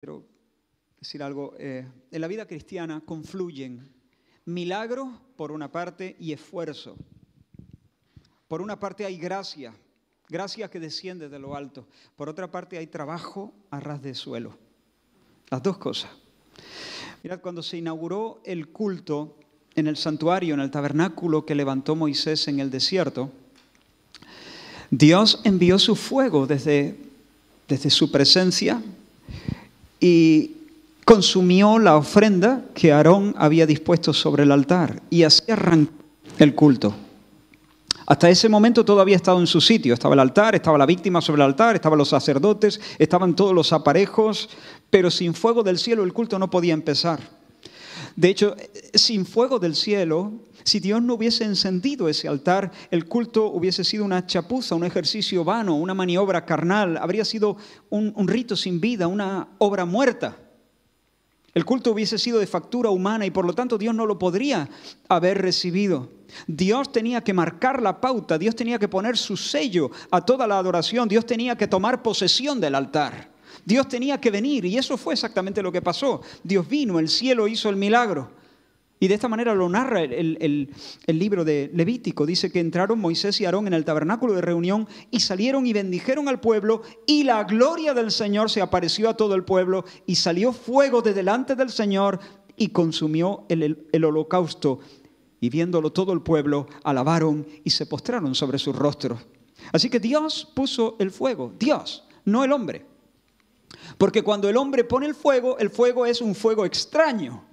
quiero decir algo. eh, en la vida cristiana confluyen milagro por una parte y esfuerzo. Por una parte hay gracia, gracia que desciende de lo alto. Por otra parte hay trabajo a ras de suelo. Las dos cosas. Mirad, cuando se inauguró el culto en el santuario, en el tabernáculo que levantó Moisés en el desierto, Dios envió su fuego desde, desde su presencia y consumió la ofrenda que Aarón había dispuesto sobre el altar y así arrancó el culto. Hasta ese momento todo había estado en su sitio. Estaba el altar, estaba la víctima sobre el altar, estaban los sacerdotes, estaban todos los aparejos, pero sin fuego del cielo el culto no podía empezar. De hecho, sin fuego del cielo, si Dios no hubiese encendido ese altar, el culto hubiese sido una chapuza, un ejercicio vano, una maniobra carnal, habría sido un, rito sin vida, una obra muerta. El culto hubiese sido de factura humana y por lo tanto Dios no lo podría haber recibido. Dios tenía que marcar la pauta, Dios tenía que poner su sello a toda la adoración, Dios tenía que tomar posesión del altar. Dios tenía que venir y eso fue exactamente lo que pasó. Dios vino, el cielo hizo el milagro. Y de esta manera lo narra el, libro de Levítico. Dice que entraron Moisés y Aarón en el tabernáculo de reunión y salieron y bendijeron al pueblo y la gloria del Señor se apareció a todo el pueblo y salió fuego de delante del Señor y consumió el, el holocausto. Y viéndolo todo el pueblo, alabaron y se postraron sobre sus rostros. Así que Dios puso el fuego, Dios, no el hombre. Porque cuando el hombre pone el fuego, el fuego es un fuego extraño.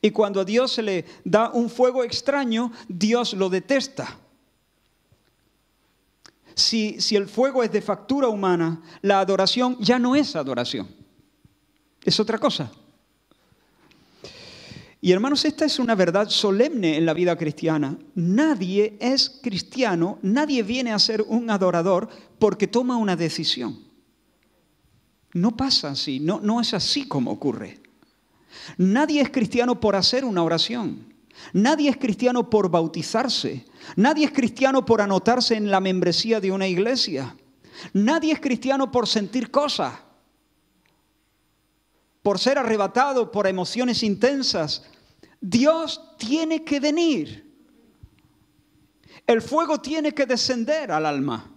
Y cuando a Dios se le da un fuego extraño, Dios lo detesta. Si, si, el fuego es de factura humana, la adoración ya no es adoración. Es otra cosa. Y hermanos, esta es una verdad solemne en la vida cristiana. Nadie es cristiano, nadie viene a ser un adorador porque toma una decisión. No pasa así, no, no es así como ocurre. Nadie es cristiano por hacer una oración. Nadie es cristiano por bautizarse. Nadie es cristiano por anotarse en la membresía de una iglesia. Nadie es cristiano por sentir cosas. Por ser arrebatado por emociones intensas. Dios tiene que venir. El fuego tiene que descender al alma.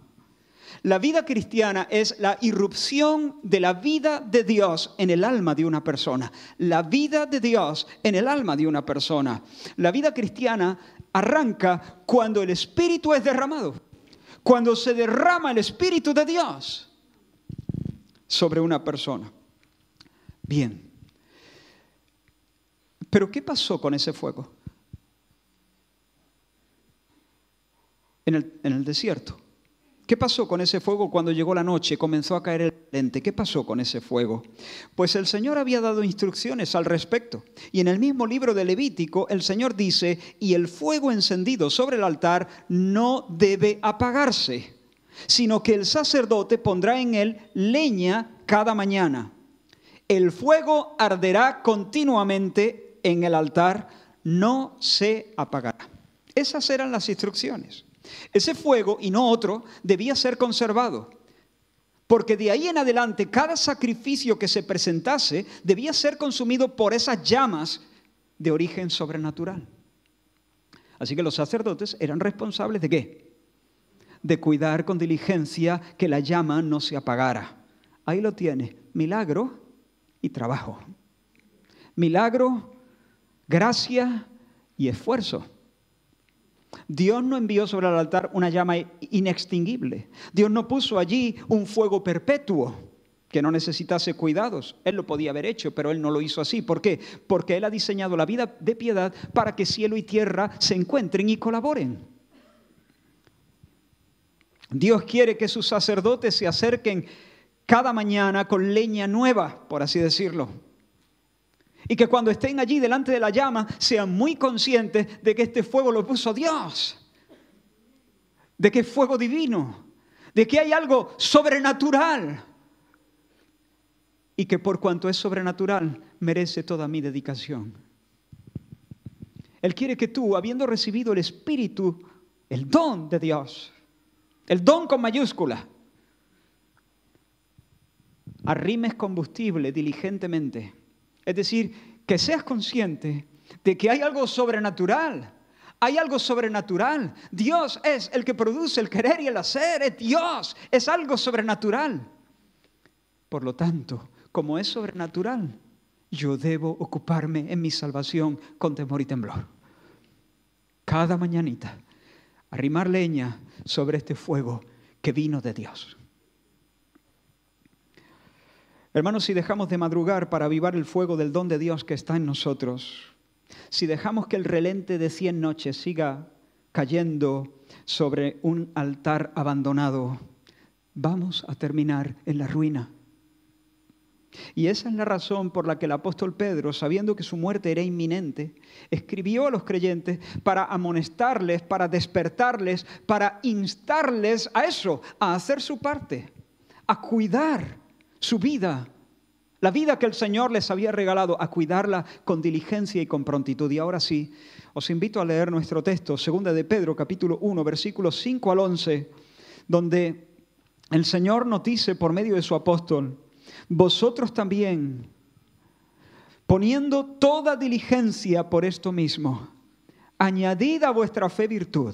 La vida cristiana es la irrupción de la vida de Dios en el alma de una persona. La vida de Dios en el alma de una persona. La vida cristiana arranca cuando el Espíritu es derramado. Cuando se derrama el Espíritu de Dios sobre una persona. Bien. Pero ¿qué pasó con ese fuego? En el, desierto. ¿Qué pasó con ese fuego cuando llegó la noche, comenzó a caer el lente? ¿Qué pasó con ese fuego? Pues el Señor había dado instrucciones al respecto. Y en el mismo libro de Levítico, el Señor dice, y el fuego encendido sobre el altar no debe apagarse, sino que el sacerdote pondrá en él leña cada mañana. El fuego arderá continuamente en el altar, no se apagará. Esas eran las instrucciones. Ese fuego, y no otro, debía ser conservado. Porque de ahí en adelante cada sacrificio que se presentase debía ser consumido por esas llamas de origen sobrenatural. Así que los sacerdotes eran responsables de qué? De cuidar con diligencia que la llama no se apagara. Ahí lo tiene, milagro y trabajo. Milagro, gracia y esfuerzo. Dios no envió sobre el altar una llama inextinguible. Dios no puso allí un fuego perpetuo que no necesitase cuidados. Él lo podía haber hecho, pero Él no lo hizo así. ¿Por qué? Porque Él ha diseñado la vida de piedad para que cielo y tierra se encuentren y colaboren. Dios quiere que sus sacerdotes se acerquen cada mañana con leña nueva, por así decirlo. Y que cuando estén allí delante de la llama sean muy conscientes de que este fuego lo puso Dios. De que es fuego divino. De que hay algo sobrenatural. Y que por cuanto es sobrenatural merece toda mi dedicación. Él quiere que tú, habiendo recibido el Espíritu, el don de Dios, el don con mayúscula, arrimes combustible diligentemente. Es decir, que seas consciente de que hay algo sobrenatural. Hay algo sobrenatural. Dios es el que produce el querer y el hacer. Es Dios. Es algo sobrenatural. Por lo tanto, como es sobrenatural, yo debo ocuparme en mi salvación con temor y temblor. Cada mañanita, arrimar leña sobre este fuego que vino de Dios. Hermanos, si dejamos de madrugar para avivar el fuego del don de Dios que está en nosotros, si dejamos que el relente de cien noches siga cayendo sobre un altar abandonado, vamos a terminar en la ruina. Y esa es la razón por la que el apóstol Pedro, sabiendo que su muerte era inminente, escribió a los creyentes para amonestarles, para despertarles, para instarles a eso, a hacer su parte, a cuidar su vida, la vida que el Señor les había regalado, a cuidarla con diligencia y con prontitud. Y ahora sí, os invito a leer nuestro texto, segunda de Pedro, capítulo 1, versículos 5 al 11, donde el Señor nos dice por medio de su apóstol, vosotros también, poniendo toda diligencia por esto mismo, añadid a vuestra fe virtud,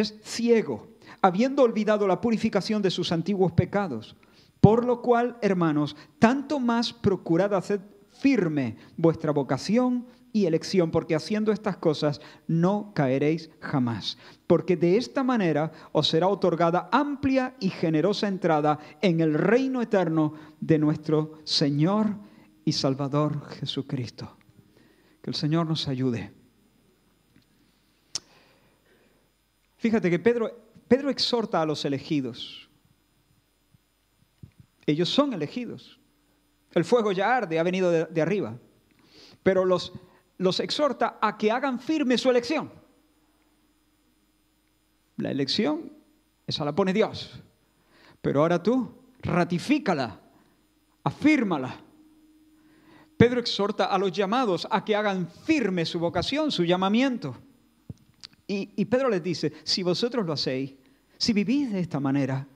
es ciego, habiendo olvidado la purificación de sus antiguos pecados. Por lo cual, hermanos, tanto más procurad hacer firme vuestra vocación y elección, porque haciendo estas cosas no caeréis jamás. Porque de esta manera os será otorgada amplia y generosa entrada en el reino eterno de nuestro Señor y Salvador Jesucristo. Que el Señor nos ayude. Fíjate que Pedro, Pedro exhorta a los elegidos. Ellos son elegidos. El fuego ya arde, ha venido de, arriba. Pero los los exhorta a que hagan firme su elección. La elección, esa la pone Dios. Pero ahora tú, ratifícala, afírmala. Pedro exhorta a los llamados a que hagan firme su vocación, su llamamiento. Y, Pedro les dice, si vosotros lo hacéis, si vivís de esta manera,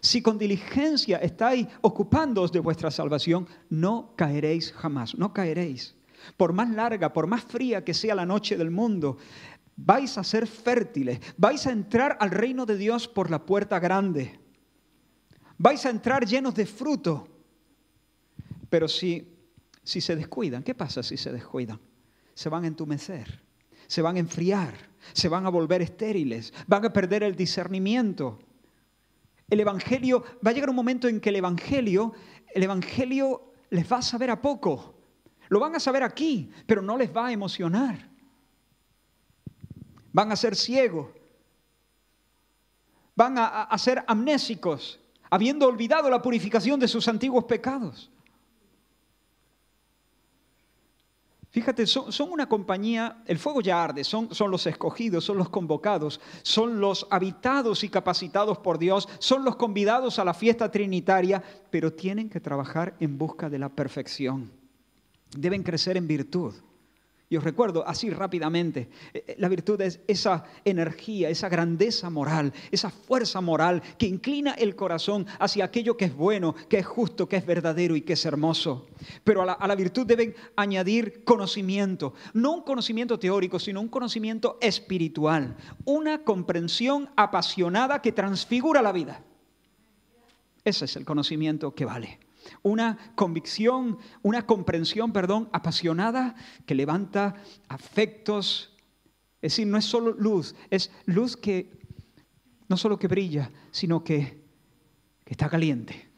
si con diligencia estáis ocupándoos de vuestra salvación, no caeréis jamás, no caeréis. Por más larga, por más fría que sea la noche del mundo, vais a ser fértiles, vais a entrar al reino de Dios por la puerta grande. Vais a entrar llenos de fruto. Pero si, si se descuidan, ¿qué pasa si se descuidan? Se van a entumecer, se van a enfriar, se van a volver estériles, van a perder el discernimiento. El Evangelio, va a llegar un momento en que el Evangelio, el Evangelio les va a saber a poco. Lo van a saber aquí, pero no les va a emocionar. Van a ser ciegos. Van a, ser amnésicos, habiendo olvidado la purificación de sus antiguos pecados. Fíjate, son, una compañía, el fuego ya arde, son, son, los escogidos, son los convocados, son los habitados y capacitados por Dios, son los convidados a la fiesta trinitaria, pero tienen que trabajar en busca de la perfección deben crecer en virtud. Recuerdo así rápidamente, eh, eh, la virtud es esa energía, esa grandeza moral, esa fuerza moral que inclina el corazón hacia aquello que es bueno, que es justo, que es verdadero y que es hermoso. Pero a la virtud deben añadir conocimiento, no un conocimiento teórico, sino un conocimiento espiritual, una comprensión apasionada que transfigura la vida. Ese es el conocimiento que vale una convicción, una comprensión, perdón, apasionada que levanta afectos. Es decir, no es solo luz, es luz que no solo que brilla, sino que, está caliente.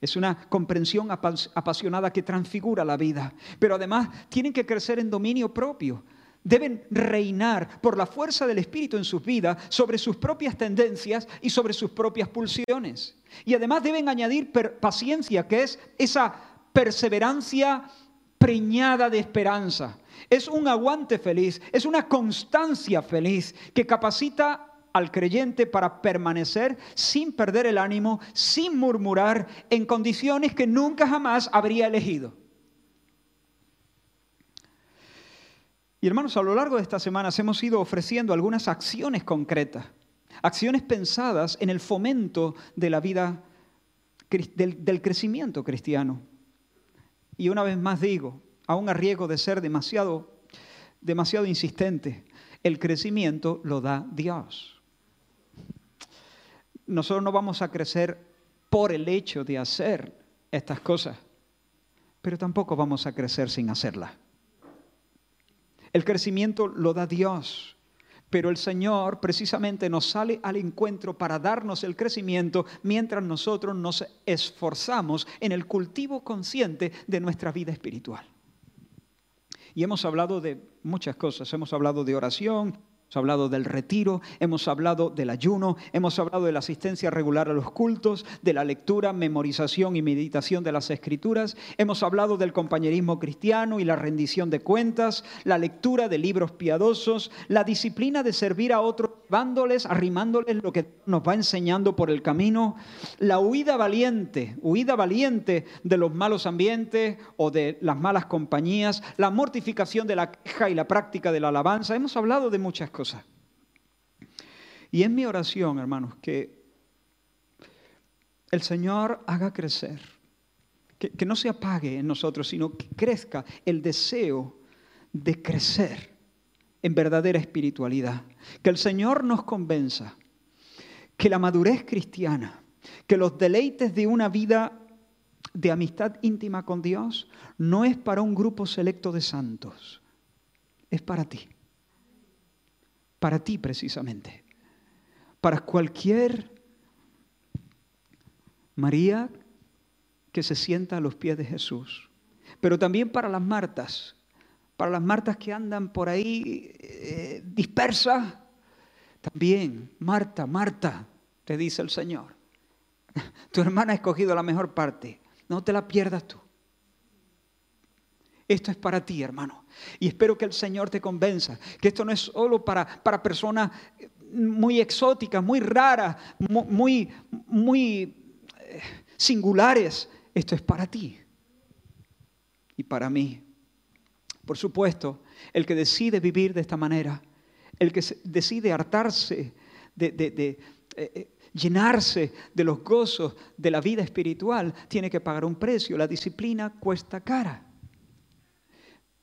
Es una comprensión apasionada que transfigura la vida, pero además tienen que crecer en dominio propio deben reinar por la fuerza del Espíritu en sus vidas sobre sus propias tendencias y sobre sus propias pulsiones. Y además deben añadir paciencia, que es esa perseverancia preñada de esperanza. Es un aguante feliz, es una constancia feliz que capacita al creyente para permanecer sin perder el ánimo, sin murmurar, en condiciones que nunca jamás habría elegido. Y hermanos, a lo largo de estas semanas hemos ido ofreciendo algunas acciones concretas, acciones pensadas en el fomento de la vida, del, crecimiento cristiano. Y una vez más digo, aún a riesgo de ser demasiado, demasiado insistente, el crecimiento lo da Dios nosotros no vamos a crecer por el hecho de hacer estas cosas, pero tampoco vamos a crecer sin hacerlas. El crecimiento lo da Dios, pero el Señor precisamente nos sale al encuentro para darnos el crecimiento mientras nosotros nos esforzamos en el cultivo consciente de nuestra vida espiritual. Y hemos hablado de muchas cosas, hemos hablado de oración, Hemos hablado del retiro, hemos hablado del ayuno, hemos hablado de la asistencia regular a los cultos, de la lectura, memorización y meditación de las escrituras, hemos hablado del compañerismo cristiano y la rendición de cuentas, la lectura de libros piadosos, la disciplina de servir a otros, llevándoles, arrimándoles lo que nos va enseñando por el camino, la huida valiente, huida valiente de los malos ambientes o de las malas compañías, la mortificación de la queja y la práctica de la alabanza. Hemos hablado de muchas cosas. Y es mi oración, hermanos, que el Señor haga crecer, que, que no se apague en nosotros, sino que crezca el deseo de crecer en verdadera espiritualidad. Que el Señor nos convenza que la madurez cristiana, que los deleites de una vida de amistad íntima con Dios no es para un grupo selecto de santos, es para ti para ti precisamente, para cualquier María que se sienta a los pies de Jesús, pero también para las Martas, para las Martas que andan por ahí eh, dispersas, también, Marta, Marta, te dice el Señor, tu hermana ha escogido la mejor parte, no te la pierdas tú. Esto es para ti, hermano. Y espero que el Señor te convenza que esto no es solo para, para personas muy exóticas, muy raras, muy, muy eh, singulares. Esto es para ti y para mí. Por supuesto, el que decide vivir de esta manera, el que decide hartarse de, de, eh, eh, llenarse de los gozos de la vida espiritual, tiene que pagar un precio. La disciplina cuesta cara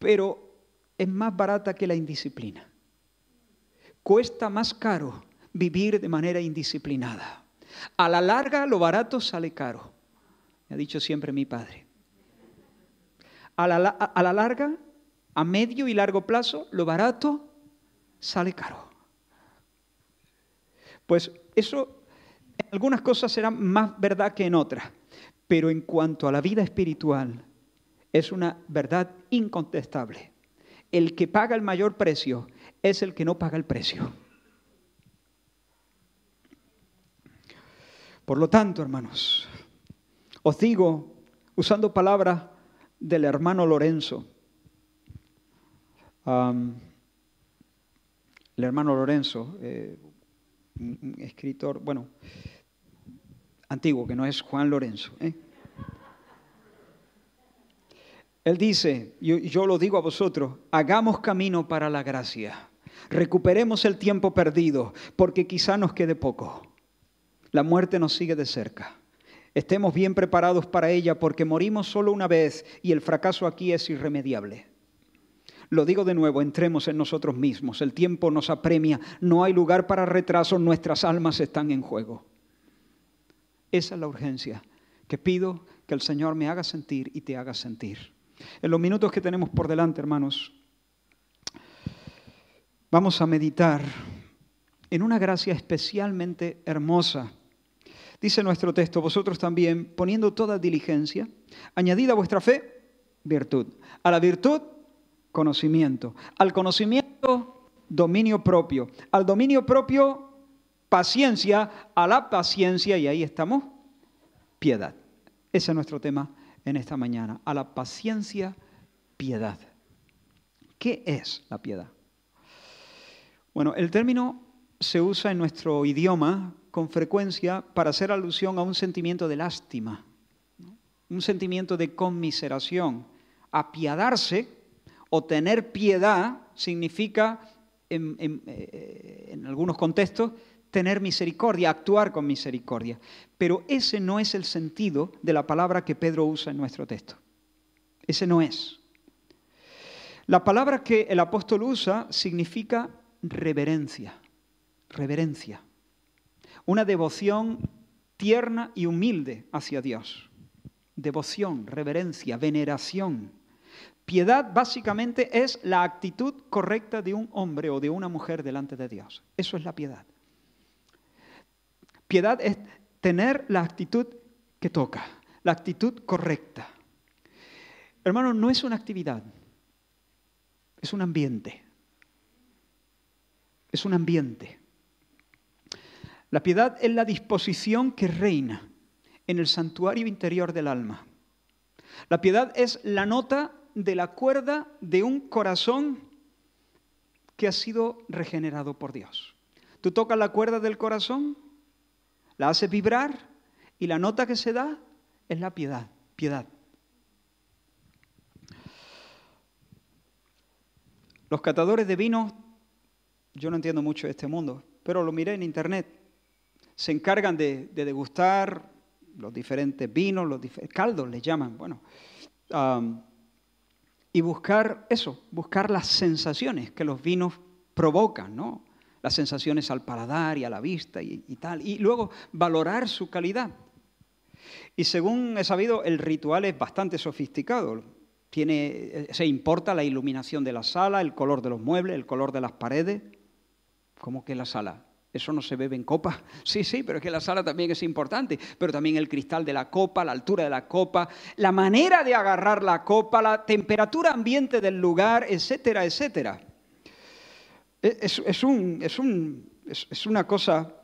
pero es más barata que la indisciplina. Cuesta más caro vivir de manera indisciplinada. A la larga lo barato sale caro, me ha dicho siempre mi padre. A la, a la larga, a medio y largo plazo, lo barato sale caro. Pues eso en algunas cosas será más verdad que en otras, pero en cuanto a la vida espiritual, es una verdad incontestable. El que paga el mayor precio es el que no paga el precio. Por lo tanto, hermanos, os digo, usando palabras del hermano Lorenzo, el hermano Lorenzo, eh, un escritor, bueno, antiguo, que no es Juan Lorenzo, ¿eh? Él dice, yo, yo lo digo a vosotros, hagamos camino para la gracia, recuperemos el tiempo perdido, porque quizá nos quede poco. La muerte nos sigue de cerca. Estemos bien preparados para ella porque morimos solo una vez y el fracaso aquí es irremediable. Lo digo de nuevo, entremos en nosotros mismos. El tiempo nos apremia, no hay lugar para retraso, nuestras almas están en juego. Esa es la urgencia que pido que el Señor me haga sentir y te haga sentir. En los minutos que tenemos por delante, hermanos, vamos a meditar en una gracia especialmente hermosa. Dice nuestro texto, vosotros también, poniendo toda diligencia, añadida a vuestra fe, virtud. A la virtud, conocimiento. Al conocimiento, dominio propio. Al dominio propio, paciencia. A la paciencia, y ahí estamos, piedad. Ese es nuestro tema en esta mañana, a la paciencia, piedad. ¿Qué es la piedad? Bueno, el término se usa en nuestro idioma con frecuencia para hacer alusión a un sentimiento de lástima, un sentimiento de conmiseración. Apiadarse o tener piedad significa, en, eh, en algunos contextos, tener misericordia, actuar con misericordia. Pero ese no es el sentido de la palabra que Pedro usa en nuestro texto. Ese no es. La palabra que el apóstol usa significa reverencia, reverencia. Una devoción tierna y humilde hacia Dios. Devoción, reverencia, veneración. Piedad básicamente es la actitud correcta de un hombre o de una mujer delante de Dios. Eso es la piedad. Piedad es tener la actitud que toca, la actitud correcta. Hermano, no es una actividad, es un ambiente. Es un ambiente. La piedad es la disposición que reina en el santuario interior del alma. La piedad es la nota de la cuerda de un corazón que ha sido regenerado por Dios. Tú tocas la cuerda del corazón la hace vibrar y la nota que se da es la piedad, piedad. Los catadores de vino, yo no entiendo mucho de este mundo, pero lo miré en internet, se encargan de, degustar los diferentes vinos, los caldos les llaman, bueno, y buscar eso, buscar las sensaciones que los vinos provocan, ¿no? Las sensaciones al paladar y a la vista y, tal, y luego valorar su calidad. Y según he sabido, el ritual es bastante sofisticado. Tiene, se importa la iluminación de la sala, el color de los muebles, el color de las paredes. ¿Cómo que la sala? ¿Eso no se bebe en copa? Sí, sí, pero es que la sala también es importante. Pero también el cristal de la copa, la altura de la copa, la manera de agarrar la copa, la temperatura ambiente del lugar, etcétera, etcétera. Es, un, es, una cosa...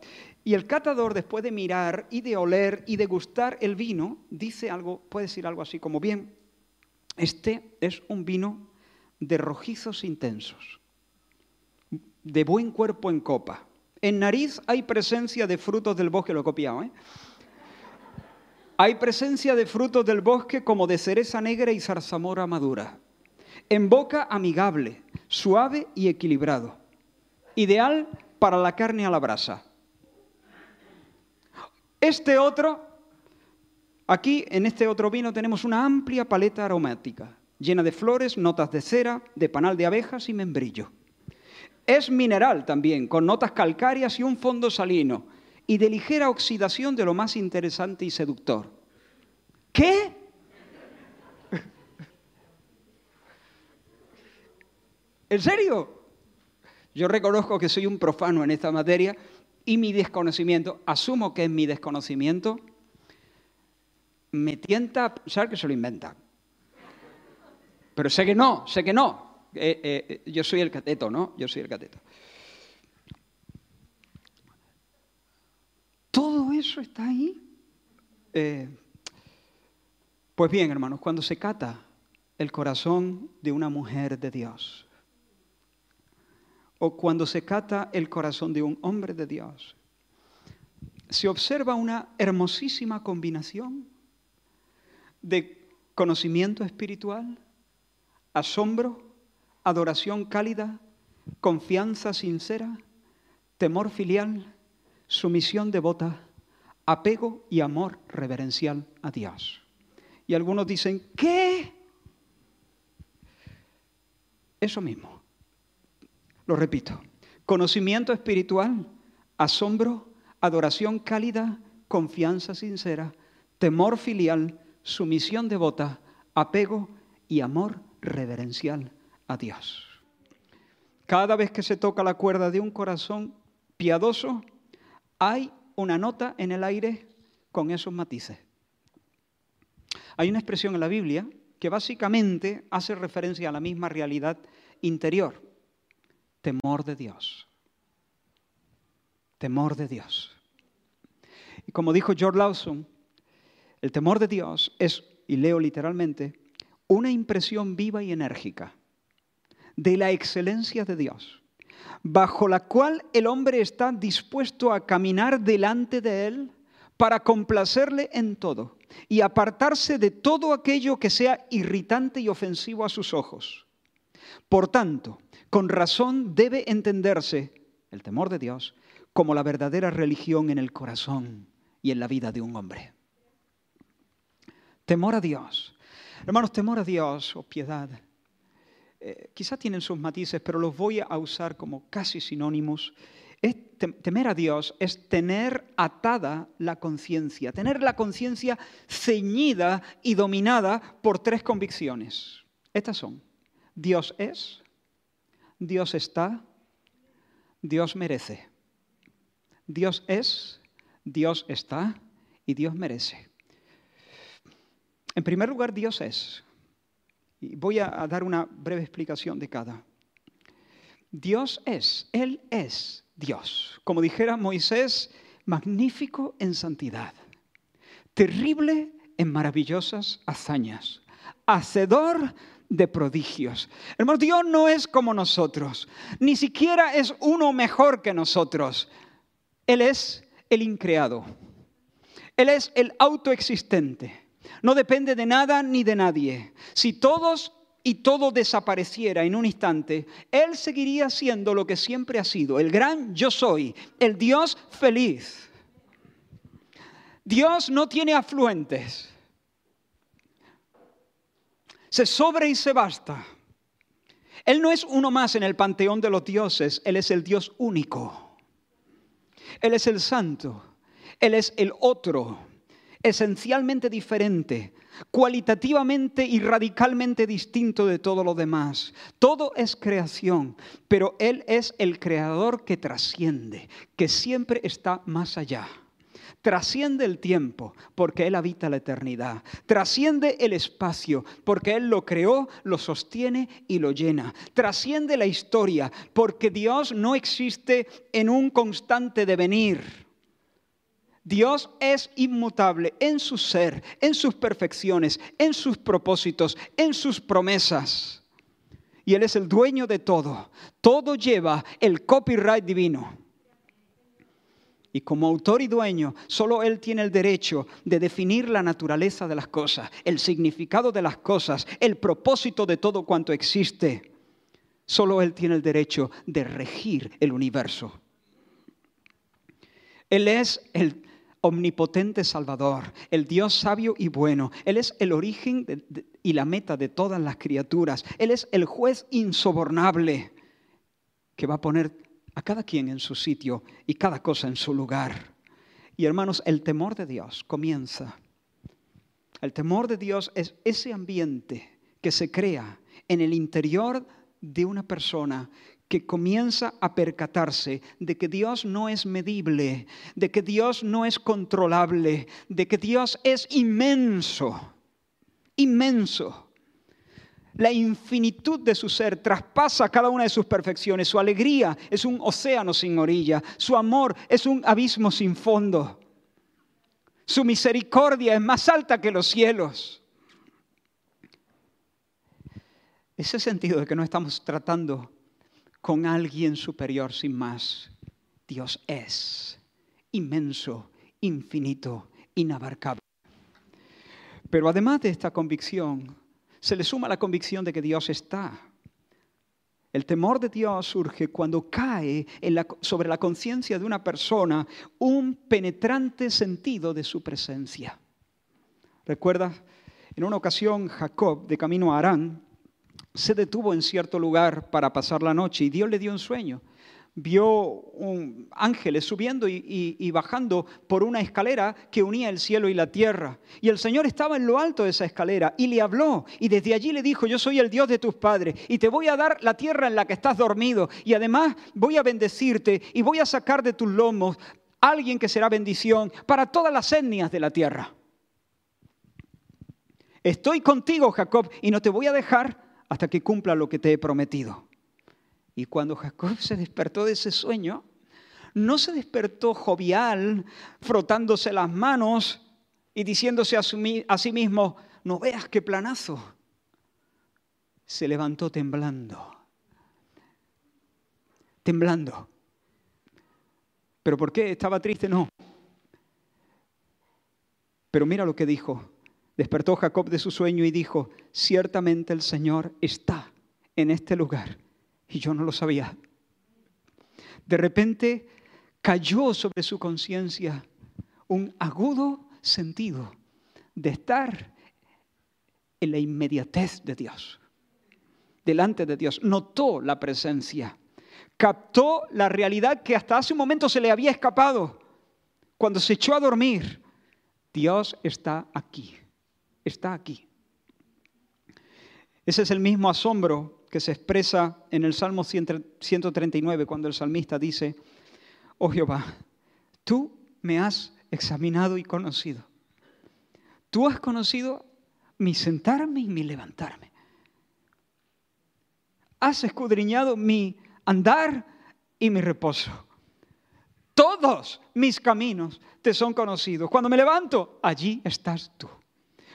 Y el catador, después de mirar y de oler y de gustar el vino, dice algo, puede decir algo así como, bien, este es un vino de rojizos intensos, de buen cuerpo en copa. En nariz hay presencia de frutos del bosque, lo he copiado, ¿eh? Hay presencia de frutos del bosque como de cereza negra y zarzamora madura. En boca amigable, suave y equilibrado ideal para la carne a la brasa. Este otro, aquí en este otro vino tenemos una amplia paleta aromática, llena de flores, notas de cera, de panal de abejas y membrillo. Es mineral también, con notas calcáreas y un fondo salino, y de ligera oxidación de lo más interesante y seductor. ¿Qué? ¿En serio? Yo reconozco que soy un profano en esta materia y mi desconocimiento, asumo que es mi desconocimiento, me tienta a pensar que se lo inventa. Pero sé que no, sé que no. Eh, eh, yo soy el cateto, ¿no? Yo soy el cateto. Todo eso está ahí. Eh, pues bien, hermanos, cuando se cata el corazón de una mujer de Dios, o cuando se cata el corazón de un hombre de Dios, se observa una hermosísima combinación de conocimiento espiritual, asombro, adoración cálida, confianza sincera, temor filial, sumisión devota, apego y amor reverencial a Dios. Y algunos dicen, ¿qué? Eso mismo. Lo repito, conocimiento espiritual, asombro, adoración cálida, confianza sincera, temor filial, sumisión devota, apego y amor reverencial a Dios. Cada vez que se toca la cuerda de un corazón piadoso, hay una nota en el aire con esos matices. Hay una expresión en la Biblia que básicamente hace referencia a la misma realidad interior temor de Dios. Temor de Dios. Y como dijo George Lawson, el temor de Dios es y leo literalmente, una impresión viva y enérgica de la excelencia de Dios, bajo la cual el hombre está dispuesto a caminar delante de Él para complacerle en todo y apartarse de todo aquello que sea irritante y ofensivo a sus ojos. Por tanto, con razón debe entenderse el temor de Dios como la verdadera religión en el corazón y en la vida de un hombre. Temor a Dios. Hermanos, temor a Dios o piedad. Eh, quizás tienen sus matices, pero los voy a usar como casi sinónimos. temer a Dios es tener atada la conciencia, tener la conciencia ceñida y dominada por tres convicciones. Estas son, Dios es, Dios está, Dios merece. Dios es, Dios está y Dios merece. En primer lugar, Dios es. Y voy a, dar una breve explicación de cada. Dios es, Él es Dios. Como dijera Moisés, magnífico en santidad, terrible en maravillosas hazañas, hacedor de prodigios. Hermanos, Dios no es como nosotros, ni siquiera es uno mejor que nosotros. Él es el increado. Él es el autoexistente. No depende de nada ni de nadie. Si todos y todo desapareciera en un instante, Él seguiría siendo lo que siempre ha sido, el gran yo soy, el Dios feliz. Dios no tiene afluentes. Se sobra y se basta. Él no es uno más en el panteón de los dioses, Él es el Dios único. Él es el santo, Él es el otro esencialmente diferente, cualitativamente y radicalmente distinto de todo lo demás. Todo es creación, pero Él es el creador que trasciende, que siempre está más allá. Trasciende el tiempo porque Él habita la eternidad. Trasciende el espacio porque Él lo creó, lo sostiene y lo llena. Trasciende la historia porque Dios no existe en un constante devenir Dios es inmutable en su ser, en sus perfecciones, en sus propósitos, en sus promesas. Y Él es el dueño de todo. Todo lleva el copyright divino. Y como autor y dueño, solo Él tiene el derecho de definir la naturaleza de las cosas, el significado de las cosas, el propósito de todo cuanto existe. Solo Él tiene el derecho de regir el universo. Él es el omnipotente Salvador, el Dios sabio y bueno. Él es el origen y la meta de todas las criaturas. Él es el juez insobornable que va a poner a cada quien en su sitio y cada cosa en su lugar. Y hermanos, el temor de Dios comienza. El temor de Dios es ese ambiente que se crea en el interior de una persona que comienza a percatarse de que Dios no es medible, de que Dios no es controlable, de que Dios es inmenso, inmenso. La infinitud de su ser traspasa cada una de sus perfecciones. Su alegría es un océano sin orilla. Su amor es un abismo sin fondo. Su misericordia es más alta que los cielos. Ese sentido de que no estamos tratando con alguien superior sin más. Dios es inmenso, infinito, inabarcable. Pero además de esta convicción, se le suma la convicción de que Dios está. El temor de Dios surge cuando cae sobre la conciencia de una persona un penetrante sentido de su presencia. ¿Recuerda? En una ocasión Jacob, de camino a Arán, se detuvo en cierto lugar para pasar la noche y Dios le dio un sueño. Vio ángeles subiendo y, bajando por una escalera que unía el cielo y la tierra. Y el Señor estaba en lo alto de esa escalera y le habló. Y desde allí le dijo, yo soy el Dios de tus padres y te voy a dar la tierra en la que estás dormido. Y además voy a bendecirte y voy a sacar de tus lomos alguien que será bendición para todas las etnias de la tierra. Estoy contigo, Jacob, y no te voy a dejar hasta que cumpla lo que te he prometido. Y cuando Jacob se despertó de ese sueño, no se despertó jovial, frotándose las manos y diciéndose a sí mismo, no veas qué planazo. Se levantó temblando. Temblando. ¿Pero por qué? ¿Estaba triste? No. Pero mira lo que dijo. Despertó Jacob de su sueño y dijo, ciertamente el Señor está en este lugar. Y yo no lo sabía. De repente cayó sobre su conciencia un agudo sentido de estar en la inmediatez de Dios, delante de Dios. Notó la presencia, captó la realidad que hasta hace un momento se le había escapado. Cuando se echó a dormir, Dios está aquí, está aquí. Ese es el mismo asombro que se expresa en el Salmo 139 cuando el salmista dice, oh Jehová, tú me has examinado y conocido. Tú has conocido mi sentarme y mi levantarme. Has escudriñado mi andar y mi reposo. Todos mis caminos te son conocidos. Cuando me levanto, allí estás tú.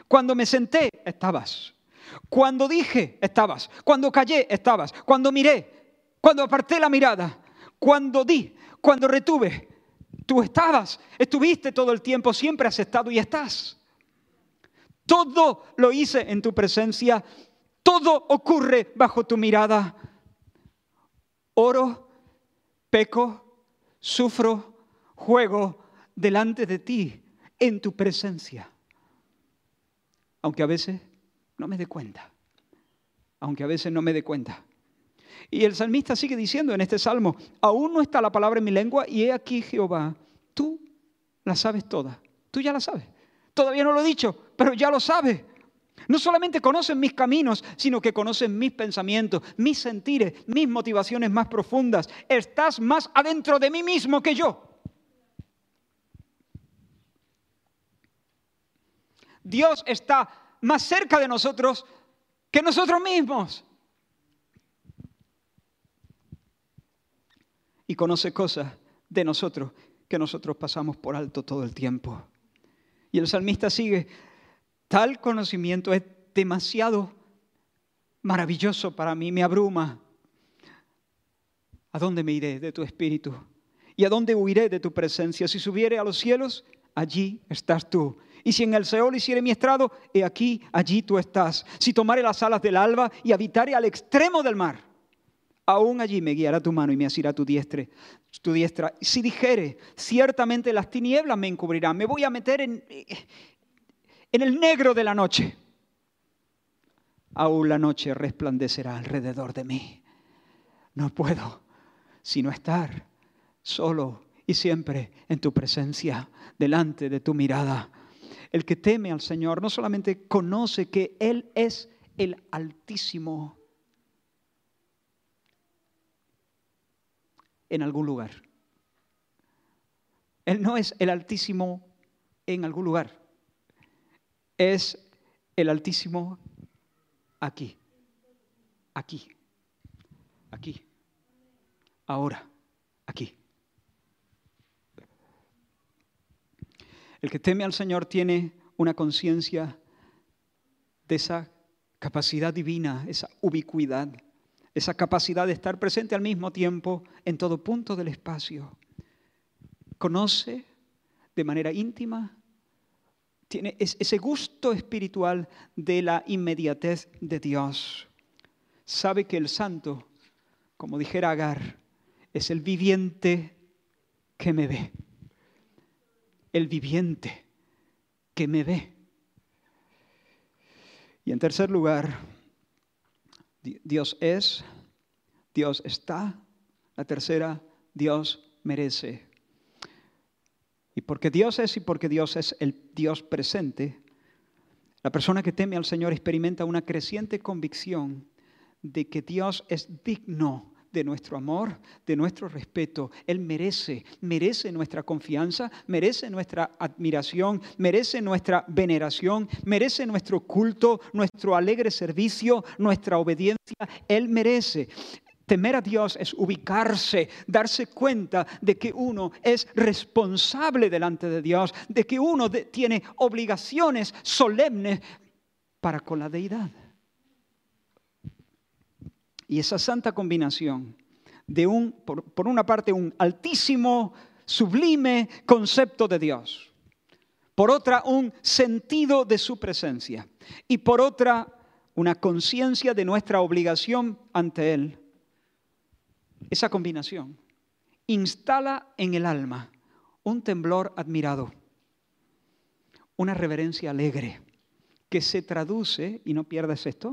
Cuando me senté, estabas. Cuando dije, estabas. Cuando callé, estabas. Cuando miré, cuando aparté la mirada, cuando di, cuando retuve, tú estabas. Estuviste todo el tiempo, siempre has estado y estás. Todo lo hice en tu presencia. Todo ocurre bajo tu mirada. Oro, peco, sufro, juego delante de ti, en tu presencia. Aunque a veces no me dé cuenta. Aunque a veces no me dé cuenta. Y el salmista sigue diciendo en este salmo, aún no está la palabra en mi lengua y he aquí Jehová, tú la sabes toda, tú ya la sabes. Todavía no lo he dicho, pero ya lo sabes. No solamente conocen mis caminos, sino que conocen mis pensamientos, mis sentires, mis motivaciones más profundas. Estás más adentro de mí mismo que yo. Dios está más cerca de nosotros que nosotros mismos. Y conoce cosas de nosotros que nosotros pasamos por alto todo el tiempo. Y el salmista sigue, tal conocimiento es demasiado maravilloso para mí, me abruma. ¿A dónde me iré de tu espíritu? ¿Y a dónde huiré de tu presencia? Si subiere a los cielos, allí estás tú. Y si en el Seol hiciere mi estrado, he aquí, allí tú estás. Si tomare las alas del alba y habitare al extremo del mar, aún allí me guiará tu mano y me asirá tu diestra tu diestra. Si dijere, ciertamente las tinieblas me encubrirán, me voy a meter en, en el negro de la noche. Aún la noche resplandecerá alrededor de mí. No puedo sino estar solo y siempre en tu presencia, delante de tu mirada. El que teme al Señor no solamente conoce que Él es el Altísimo, en algún lugar. Él no es el Altísimo en algún lugar. Es el Altísimo aquí, aquí, aquí, ahora, aquí. El que teme al Señor tiene una conciencia de esa capacidad divina, esa ubicuidad esa capacidad de estar presente al mismo tiempo en todo punto del espacio. Conoce de manera íntima, tiene ese gusto espiritual de la inmediatez de Dios. Sabe que el santo, como dijera Agar, es el viviente que me ve. El viviente que me ve. Y en tercer lugar, Dios es, Dios está. La tercera, Dios merece. Y porque Dios es y porque Dios es el Dios presente, la persona que teme al Señor experimenta una creciente convicción de que Dios es digno de nuestro amor, de nuestro respeto. Él merece, merece nuestra confianza, merece nuestra admiración, merece nuestra veneración, merece nuestro culto, nuestro alegre servicio, nuestra obediencia. Él merece. Temer a Dios es ubicarse, darse cuenta de que uno es responsable delante de Dios, de que uno tiene obligaciones solemnes para con la deidad. Y esa santa combinación de un, por, por una parte, un altísimo, sublime concepto de Dios, por otra, un sentido de su presencia y por otra, una conciencia de nuestra obligación ante Él. Esa combinación instala en el alma un temblor admirado, una reverencia alegre, que se traduce, y no pierdas esto,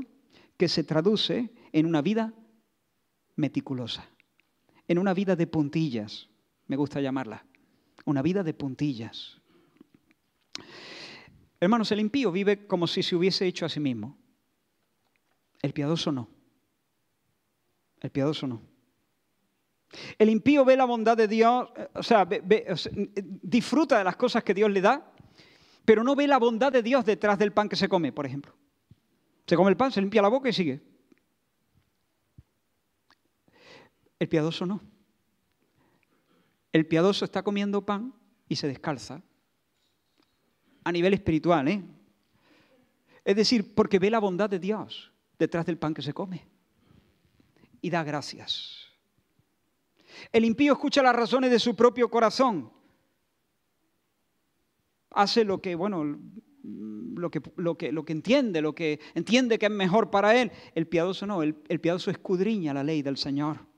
que se traduce en una vida meticulosa, en una vida de puntillas, me gusta llamarla, una vida de puntillas. Hermanos, el impío vive como si se hubiese hecho a sí mismo. El piadoso no. El piadoso no. El impío ve la bondad de Dios, eh, o sea, disfruta de las cosas que Dios le da, pero no ve la bondad de Dios detrás del pan que se come, por ejemplo. Se come el pan, se limpia la boca y sigue. El piadoso no. El piadoso está comiendo pan y se descalza. A nivel espiritual, ¿eh? Es decir, porque ve la bondad de Dios detrás del pan que se come. Y da gracias. El impío escucha las razones de su propio corazón. Hace lo que, bueno, lo que, lo que, lo que entiende, lo que entiende que es mejor para él. El piadoso no, el, el piadoso escudriña la ley del Señor.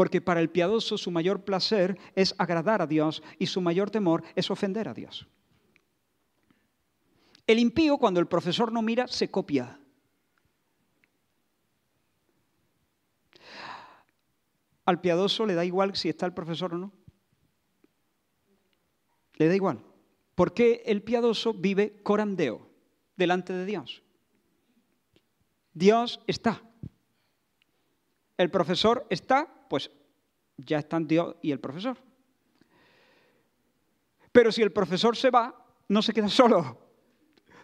Porque para el piadoso su mayor placer es agradar a Dios y su mayor temor es ofender a Dios. El impío, cuando el profesor no mira, se copia. Al piadoso le da igual si está el profesor o no. Le da igual. Porque el piadoso vive corandeo delante de Dios. Dios está. El profesor está, pues ya están Dios y el profesor. Pero si el profesor se va, no se queda solo.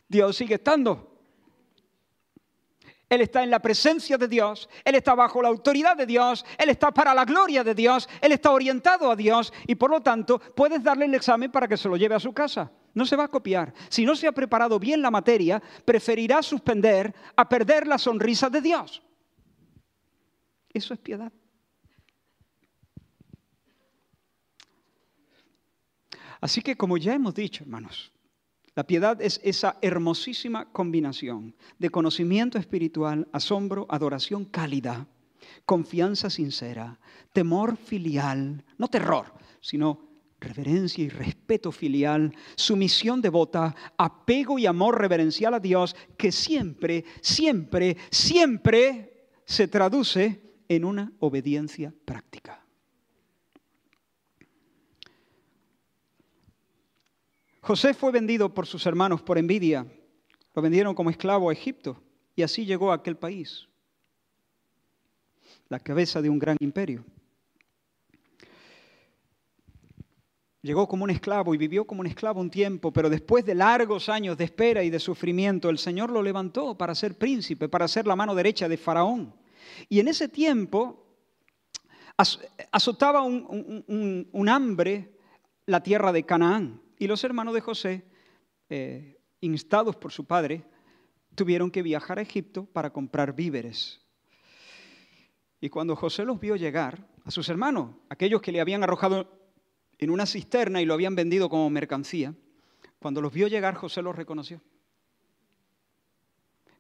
Dios sigue estando. Él está en la presencia de Dios, Él está bajo la autoridad de Dios, Él está para la gloria de Dios, Él está orientado a Dios y por lo tanto puedes darle el examen para que se lo lleve a su casa. No se va a copiar. Si no se ha preparado bien la materia, preferirá suspender a perder la sonrisa de Dios. Eso es piedad. Así que como ya hemos dicho, hermanos, la piedad es esa hermosísima combinación de conocimiento espiritual, asombro, adoración cálida, confianza sincera, temor filial, no terror, sino reverencia y respeto filial, sumisión devota, apego y amor reverencial a Dios, que siempre, siempre, siempre se traduce en una obediencia práctica. José fue vendido por sus hermanos por envidia. Lo vendieron como esclavo a Egipto y así llegó a aquel país, la cabeza de un gran imperio. Llegó como un esclavo y vivió como un esclavo un tiempo, pero después de largos años de espera y de sufrimiento, el Señor lo levantó para ser príncipe, para ser la mano derecha de Faraón. Y en ese tiempo azotaba un, hambre la tierra de Canaán. Y los hermanos de José, eh, instados por su padre, tuvieron que viajar a Egipto para comprar víveres. Y cuando José los vio llegar, a sus hermanos, aquellos que le habían arrojado en una cisterna y lo habían vendido como mercancía, cuando los vio llegar, José los reconoció.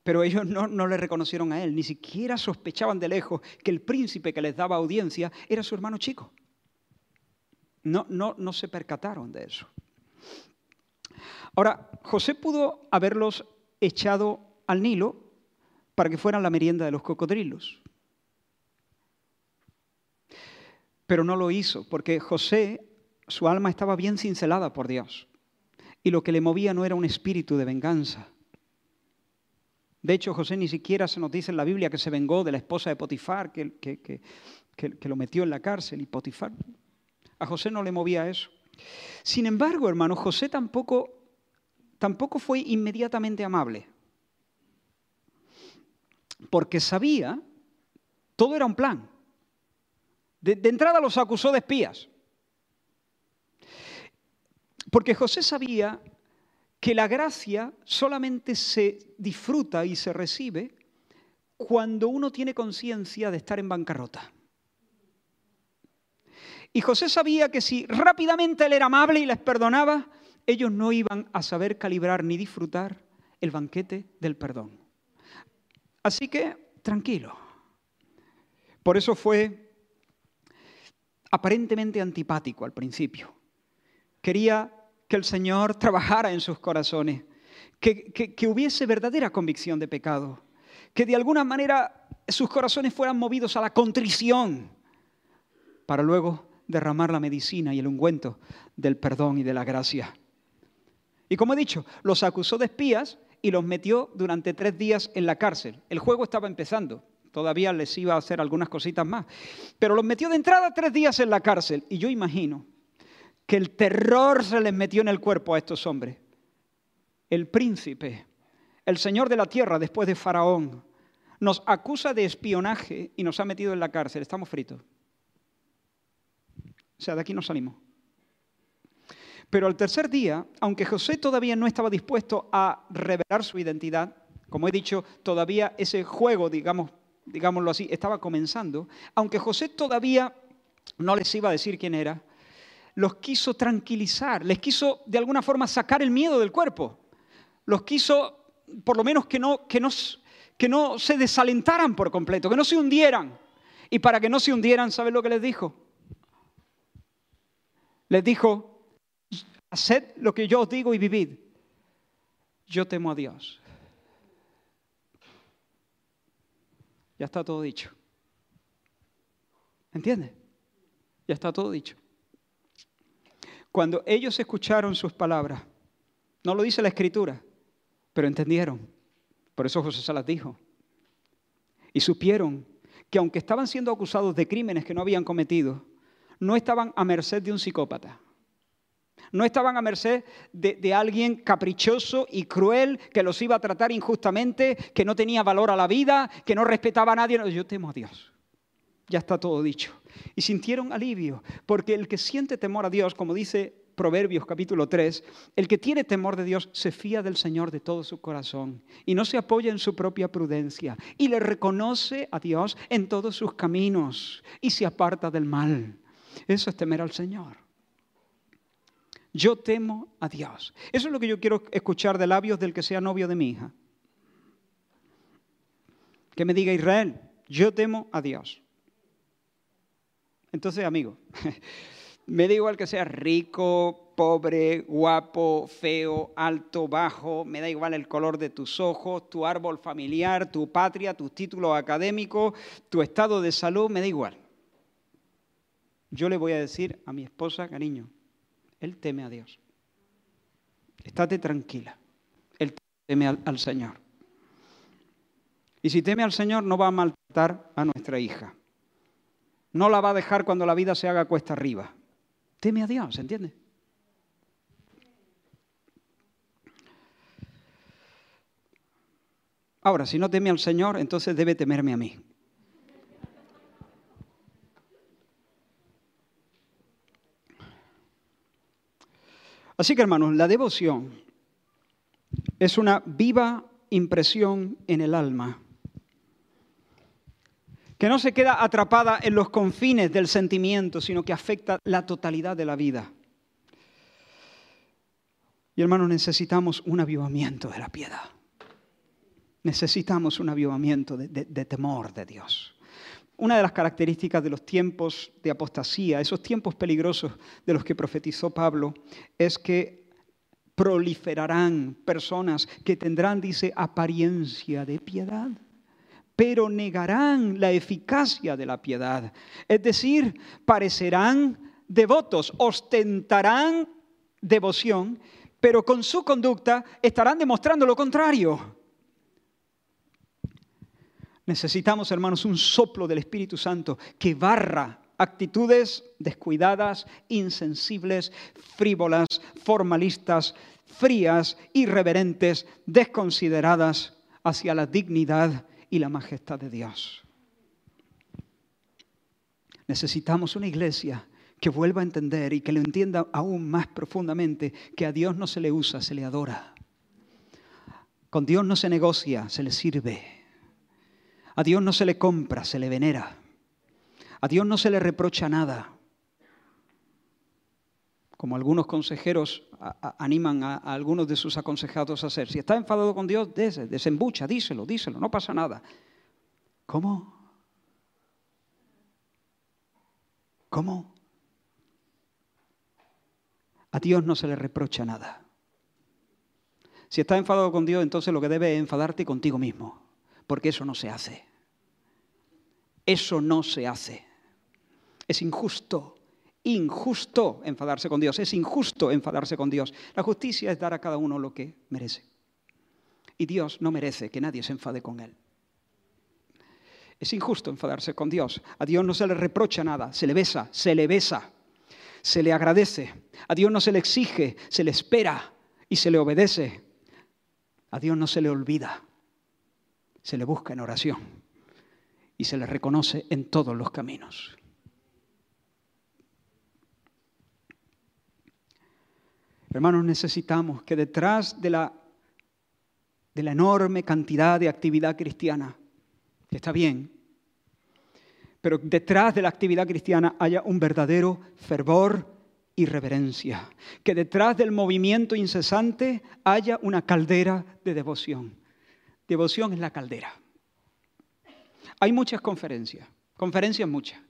Pero ellos no, no, le reconocieron a él, ni siquiera sospechaban de lejos que el príncipe que les daba audiencia era su hermano chico. No, no, no se percataron de eso. Ahora, José pudo haberlos echado al Nilo para que fueran la merienda de los cocodrilos. Pero no lo hizo, porque José, su alma estaba bien cincelada por Dios. Y lo que le movía no era un espíritu de venganza. De hecho, José ni siquiera se nos dice en la Biblia que se vengó de la esposa de Potifar, que, que, que lo metió en la cárcel. Y Potifar, a José no le movía eso. Sin embargo, hermano, José tampoco tampoco fue inmediatamente amable, porque sabía, todo era un plan. De, entrada los acusó de espías, porque José sabía que la gracia solamente se disfruta y se recibe cuando uno tiene conciencia de estar en bancarrota. Y José sabía que si rápidamente él era amable y les perdonaba, ellos no iban a saber calibrar ni disfrutar el banquete del perdón. Así que, tranquilo. Por eso fue aparentemente antipático al principio. Quería que el Señor trabajara en sus corazones, que, que, hubiese verdadera convicción de pecado, que de alguna manera sus corazones fueran movidos a la contrición, para luego derramar la medicina y el ungüento del perdón y de la gracia. Y como he dicho, los acusó de espías y los metió durante tres días en la cárcel. El juego estaba empezando, todavía les iba a hacer algunas cositas más, pero los metió de entrada tres días en la cárcel. Y yo imagino que el terror se les metió en el cuerpo a estos hombres. El príncipe, el señor de la tierra después de Faraón, nos acusa de espionaje y nos ha metido en la cárcel. Estamos fritos. O sea, de aquí no salimos. Pero al tercer día, aunque José todavía no estaba dispuesto a revelar su identidad, como he dicho, todavía ese juego, digamos, digámoslo así, estaba comenzando, aunque José todavía no les iba a decir quién era, los quiso tranquilizar, les quiso de alguna forma sacar el miedo del cuerpo, los quiso por lo menos que no, que no, que no se desalentaran por completo, que no se hundieran. Y para que no se hundieran, ¿sabes lo que les dijo? Les dijo, haced lo que yo os digo y vivid. Yo temo a Dios. Ya está todo dicho. ¿Entiendes? Ya está todo dicho. Cuando ellos escucharon sus palabras, no lo dice la escritura, pero entendieron. Por eso José se las dijo. Y supieron que aunque estaban siendo acusados de crímenes que no habían cometido, no estaban a merced de un psicópata. No estaban a merced de, alguien caprichoso y cruel que los iba a tratar injustamente, que no tenía valor a la vida, que no respetaba a nadie. Yo temo a Dios. Ya está todo dicho. Y sintieron alivio, porque el que siente temor a Dios, como dice Proverbios capítulo 3, el que tiene temor de Dios se fía del Señor de todo su corazón y no se apoya en su propia prudencia y le reconoce a Dios en todos sus caminos y se aparta del mal. Eso es temer al Señor. Yo temo a Dios. Eso es lo que yo quiero escuchar de labios del que sea novio de mi hija. Que me diga Israel, yo temo a Dios. Entonces, amigo, me da igual que sea rico, pobre, guapo, feo, alto, bajo, me da igual el color de tus ojos, tu árbol familiar, tu patria, tus títulos académicos, tu estado de salud, me da igual. Yo le voy a decir a mi esposa, cariño, él teme a Dios. Estate tranquila. Él teme al, al Señor. Y si teme al Señor, no va a maltratar a nuestra hija. No la va a dejar cuando la vida se haga cuesta arriba. Teme a Dios, ¿entiendes? Ahora, si no teme al Señor, entonces debe temerme a mí. Así que hermanos, la devoción es una viva impresión en el alma, que no se queda atrapada en los confines del sentimiento, sino que afecta la totalidad de la vida. Y hermanos, necesitamos un avivamiento de la piedad. Necesitamos un avivamiento de, de temor de Dios. Una de las características de los tiempos de apostasía, esos tiempos peligrosos de los que profetizó Pablo, es que proliferarán personas que tendrán, dice, apariencia de piedad, pero negarán la eficacia de la piedad. Es decir, parecerán devotos, ostentarán devoción, pero con su conducta estarán demostrando lo contrario. Necesitamos, hermanos, un soplo del Espíritu Santo que barra actitudes descuidadas, insensibles, frívolas, formalistas, frías, irreverentes, desconsideradas hacia la dignidad y la majestad de Dios. Necesitamos una iglesia que vuelva a entender y que lo entienda aún más profundamente que a Dios no se le usa, se le adora. Con Dios no se negocia, se le sirve. A Dios no se le compra, se le venera. A Dios no se le reprocha nada. Como algunos consejeros animan a, algunos de sus aconsejados a hacer. Si está enfadado con Dios, desembucha, díselo, díselo, no pasa nada. ¿Cómo? ¿Cómo? A Dios no se le reprocha nada. Si estás enfadado con Dios, entonces lo que debe es enfadarte contigo mismo, porque eso no se hace. Eso no se hace. Es injusto, injusto enfadarse con Dios, es injusto enfadarse con Dios. La justicia es dar a cada uno lo que merece. Y Dios no merece que nadie se enfade con Él. Es injusto enfadarse con Dios. A Dios no se le reprocha nada, se le besa, se le besa, se le agradece. A Dios no se le exige, se le espera y se le obedece. A Dios no se le olvida, se le busca en oración y se le reconoce en todos los caminos. Hermanos, necesitamos que detrás de la, de la enorme cantidad de actividad cristiana, que está bien, pero detrás de la actividad cristiana haya un verdadero fervor y reverencia, que detrás del movimiento incesante haya una caldera de devoción. Devoción es la caldera. Hay muchas conferencias, conferencias muchas.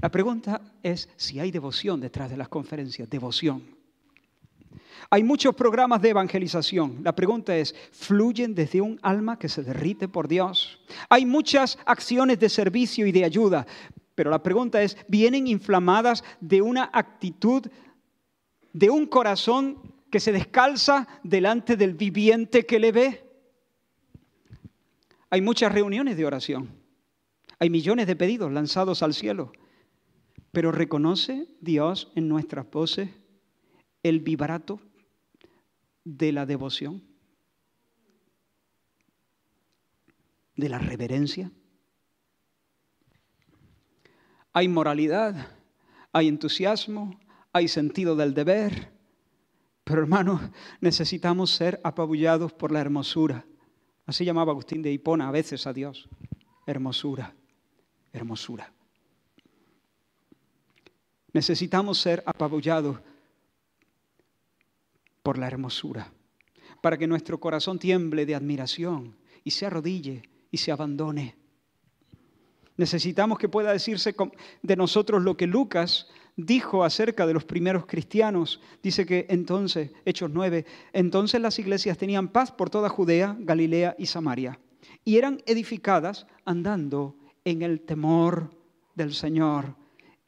La pregunta es si hay devoción detrás de las conferencias, devoción. Hay muchos programas de evangelización. La pregunta es, ¿fluyen desde un alma que se derrite por Dios? Hay muchas acciones de servicio y de ayuda, pero la pregunta es, ¿vienen inflamadas de una actitud, de un corazón que se descalza delante del viviente que le ve? Hay muchas reuniones de oración. Hay millones de pedidos lanzados al cielo. Pero ¿reconoce Dios en nuestras voces el vibrato de la devoción, de la reverencia. Hay moralidad, hay entusiasmo, hay sentido del deber, pero hermanos, necesitamos ser apabullados por la hermosura. Así llamaba Agustín de Hipona a veces a Dios. Hermosura, hermosura. Necesitamos ser apabullados por la hermosura, para que nuestro corazón tiemble de admiración y se arrodille y se abandone. Necesitamos que pueda decirse de nosotros lo que Lucas dijo acerca de los primeros cristianos. Dice que entonces, Hechos 9, entonces las iglesias tenían paz por toda Judea, Galilea y Samaria, y eran edificadas andando en el temor del Señor,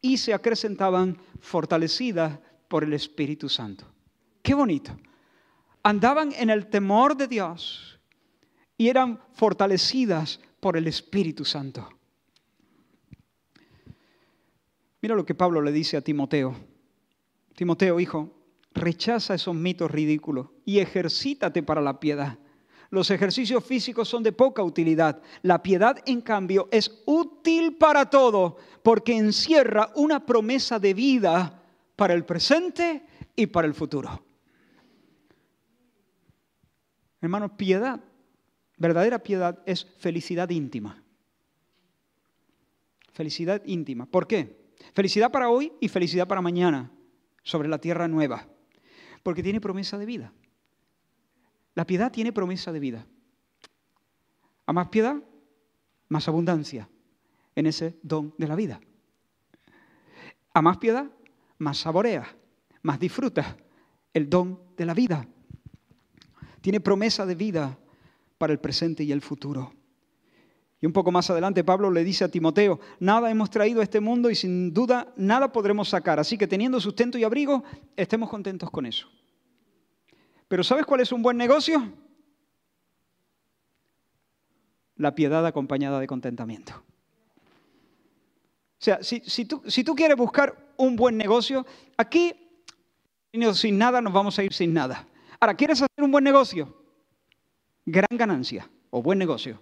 y se acrecentaban fortalecidas por el Espíritu Santo. Qué bonito. Andaban en el temor de Dios y eran fortalecidas por el Espíritu Santo. Mira lo que Pablo le dice a Timoteo. Timoteo, hijo, rechaza esos mitos ridículos y ejercítate para la piedad. Los ejercicios físicos son de poca utilidad. La piedad, en cambio, es útil para todo porque encierra una promesa de vida para el presente y para el futuro. Hermanos, piedad, verdadera piedad es felicidad íntima. Felicidad íntima. ¿Por qué? Felicidad para hoy y felicidad para mañana sobre la tierra nueva. Porque tiene promesa de vida. La piedad tiene promesa de vida. A más piedad, más abundancia en ese don de la vida. A más piedad, más saborea, más disfruta el don de la vida tiene promesa de vida para el presente y el futuro. Y un poco más adelante Pablo le dice a Timoteo, nada hemos traído a este mundo y sin duda nada podremos sacar. Así que teniendo sustento y abrigo, estemos contentos con eso. Pero ¿sabes cuál es un buen negocio? La piedad acompañada de contentamiento. O sea, si, tú, tú quieres buscar un buen negocio, aquí sin nada nos vamos a ir sin nada. Ahora, ¿quieres hacer un buen negocio? Gran ganancia o buen negocio.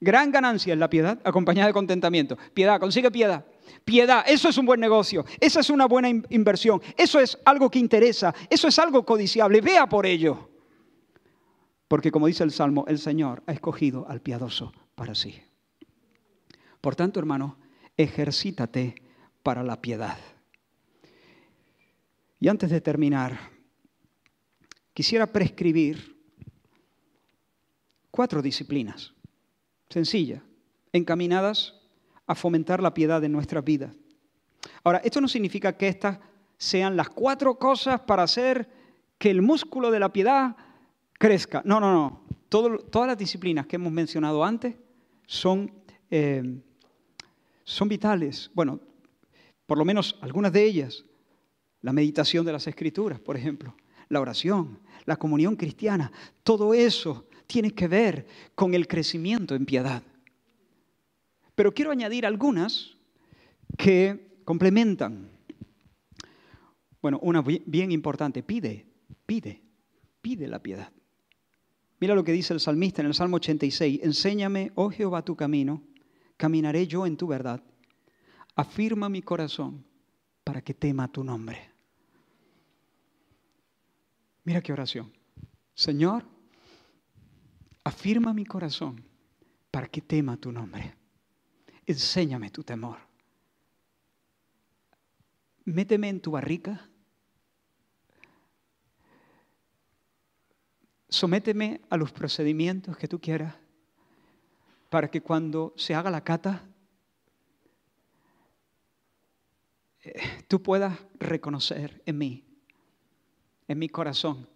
Gran ganancia es la piedad acompañada de contentamiento. Piedad, consigue piedad. Piedad, eso es un buen negocio, esa es una buena inversión, eso es algo que interesa, eso es algo codiciable, vea por ello. Porque como dice el Salmo, el Señor ha escogido al piadoso para sí. Por tanto, hermano, ejercítate para la piedad. Y antes de terminar, quisiera prescribir cuatro disciplinas sencillas, encaminadas a fomentar la piedad en nuestra vida. Ahora, esto no significa que estas sean las cuatro cosas para hacer que el músculo de la piedad crezca. No, no, no. todas las disciplinas que hemos mencionado antes eh, son vitales. Bueno, por lo menos algunas de ellas. La meditación de las escrituras, por ejemplo. La oración, la comunión cristiana. Todo eso tiene que ver con el crecimiento en piedad. Pero quiero añadir algunas que complementan. Bueno, una bien importante, pide, pide, pide la piedad. Mira lo que dice el salmista en el Salmo 86, enséñame, oh Jehová, tu camino, caminaré yo en tu verdad. Afirma mi corazón para que tema tu nombre. Mira qué oración. Señor, afirma mi corazón para que tema tu nombre. Enséñame tu temor. Méteme en tu barrica. Sométeme a los procedimientos que tú quieras para que cuando se haga la cata, eh, tú puedas reconocer en mí, en mi corazón,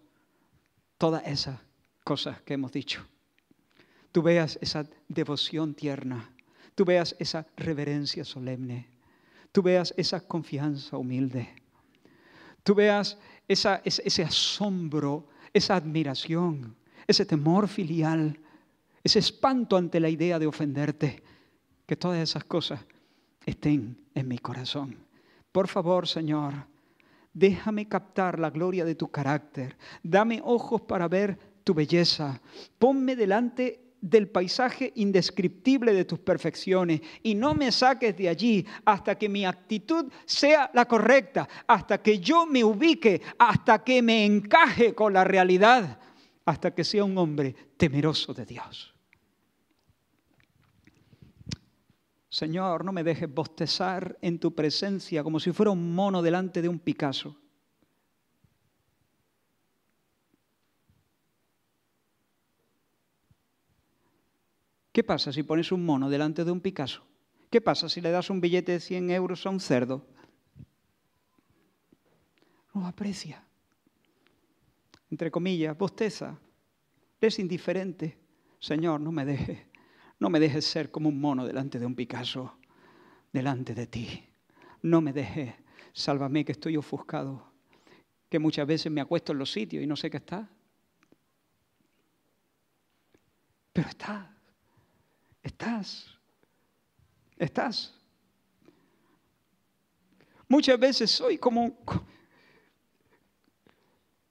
todas esas cosas que hemos dicho. Tú veas esa devoción tierna. Tú veas esa reverencia solemne, tú veas esa confianza humilde, tú veas ese, asombro, esa admiración, ese temor filial, ese espanto ante la idea de ofenderte, que todas esas cosas estén en mi corazón. Por favor, Señor, déjame captar la gloria de tu carácter, dame ojos para ver tu belleza, ponme delante del paisaje indescriptible de tus perfecciones y no me saques de allí hasta que mi actitud sea la correcta, hasta que yo me ubique, hasta que me encaje con la realidad, hasta que sea un hombre temeroso de Dios. Señor, no me dejes bostezar en tu presencia como si fuera un mono delante de un Picasso. ¿Qué pasa si pones un mono delante de un Picasso? ¿Qué pasa si le das un billete de 100 euros a un cerdo? No aprecia. Entre comillas, bosteza. Es indiferente. Señor, no me dejes. No me dejes ser como un mono delante de un Picasso, delante de ti. No me dejes. Sálvame que estoy ofuscado. Que muchas veces me acuesto en los sitios y no sé qué está. Pero está. Estás. Estás. Muchas veces soy como...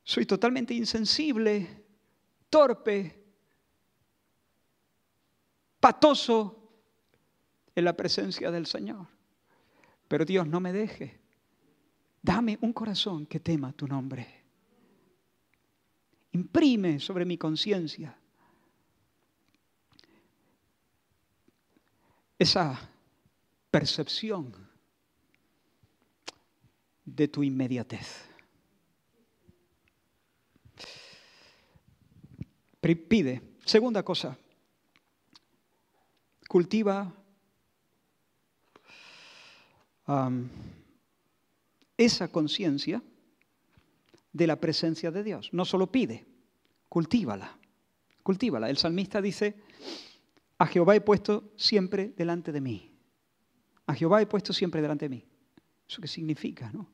Soy totalmente insensible, torpe, patoso en la presencia del Señor. Pero Dios no me deje. Dame un corazón que tema tu nombre. Imprime sobre mi conciencia esa percepción de tu inmediatez. Pide. Segunda cosa, cultiva esa conciencia de la presencia de Dios. No solo pide, cultívala, cultívala. El salmista dice, a Jehová he puesto siempre delante de mí. A Jehová he puesto siempre delante de mí. ¿Eso qué significa, no?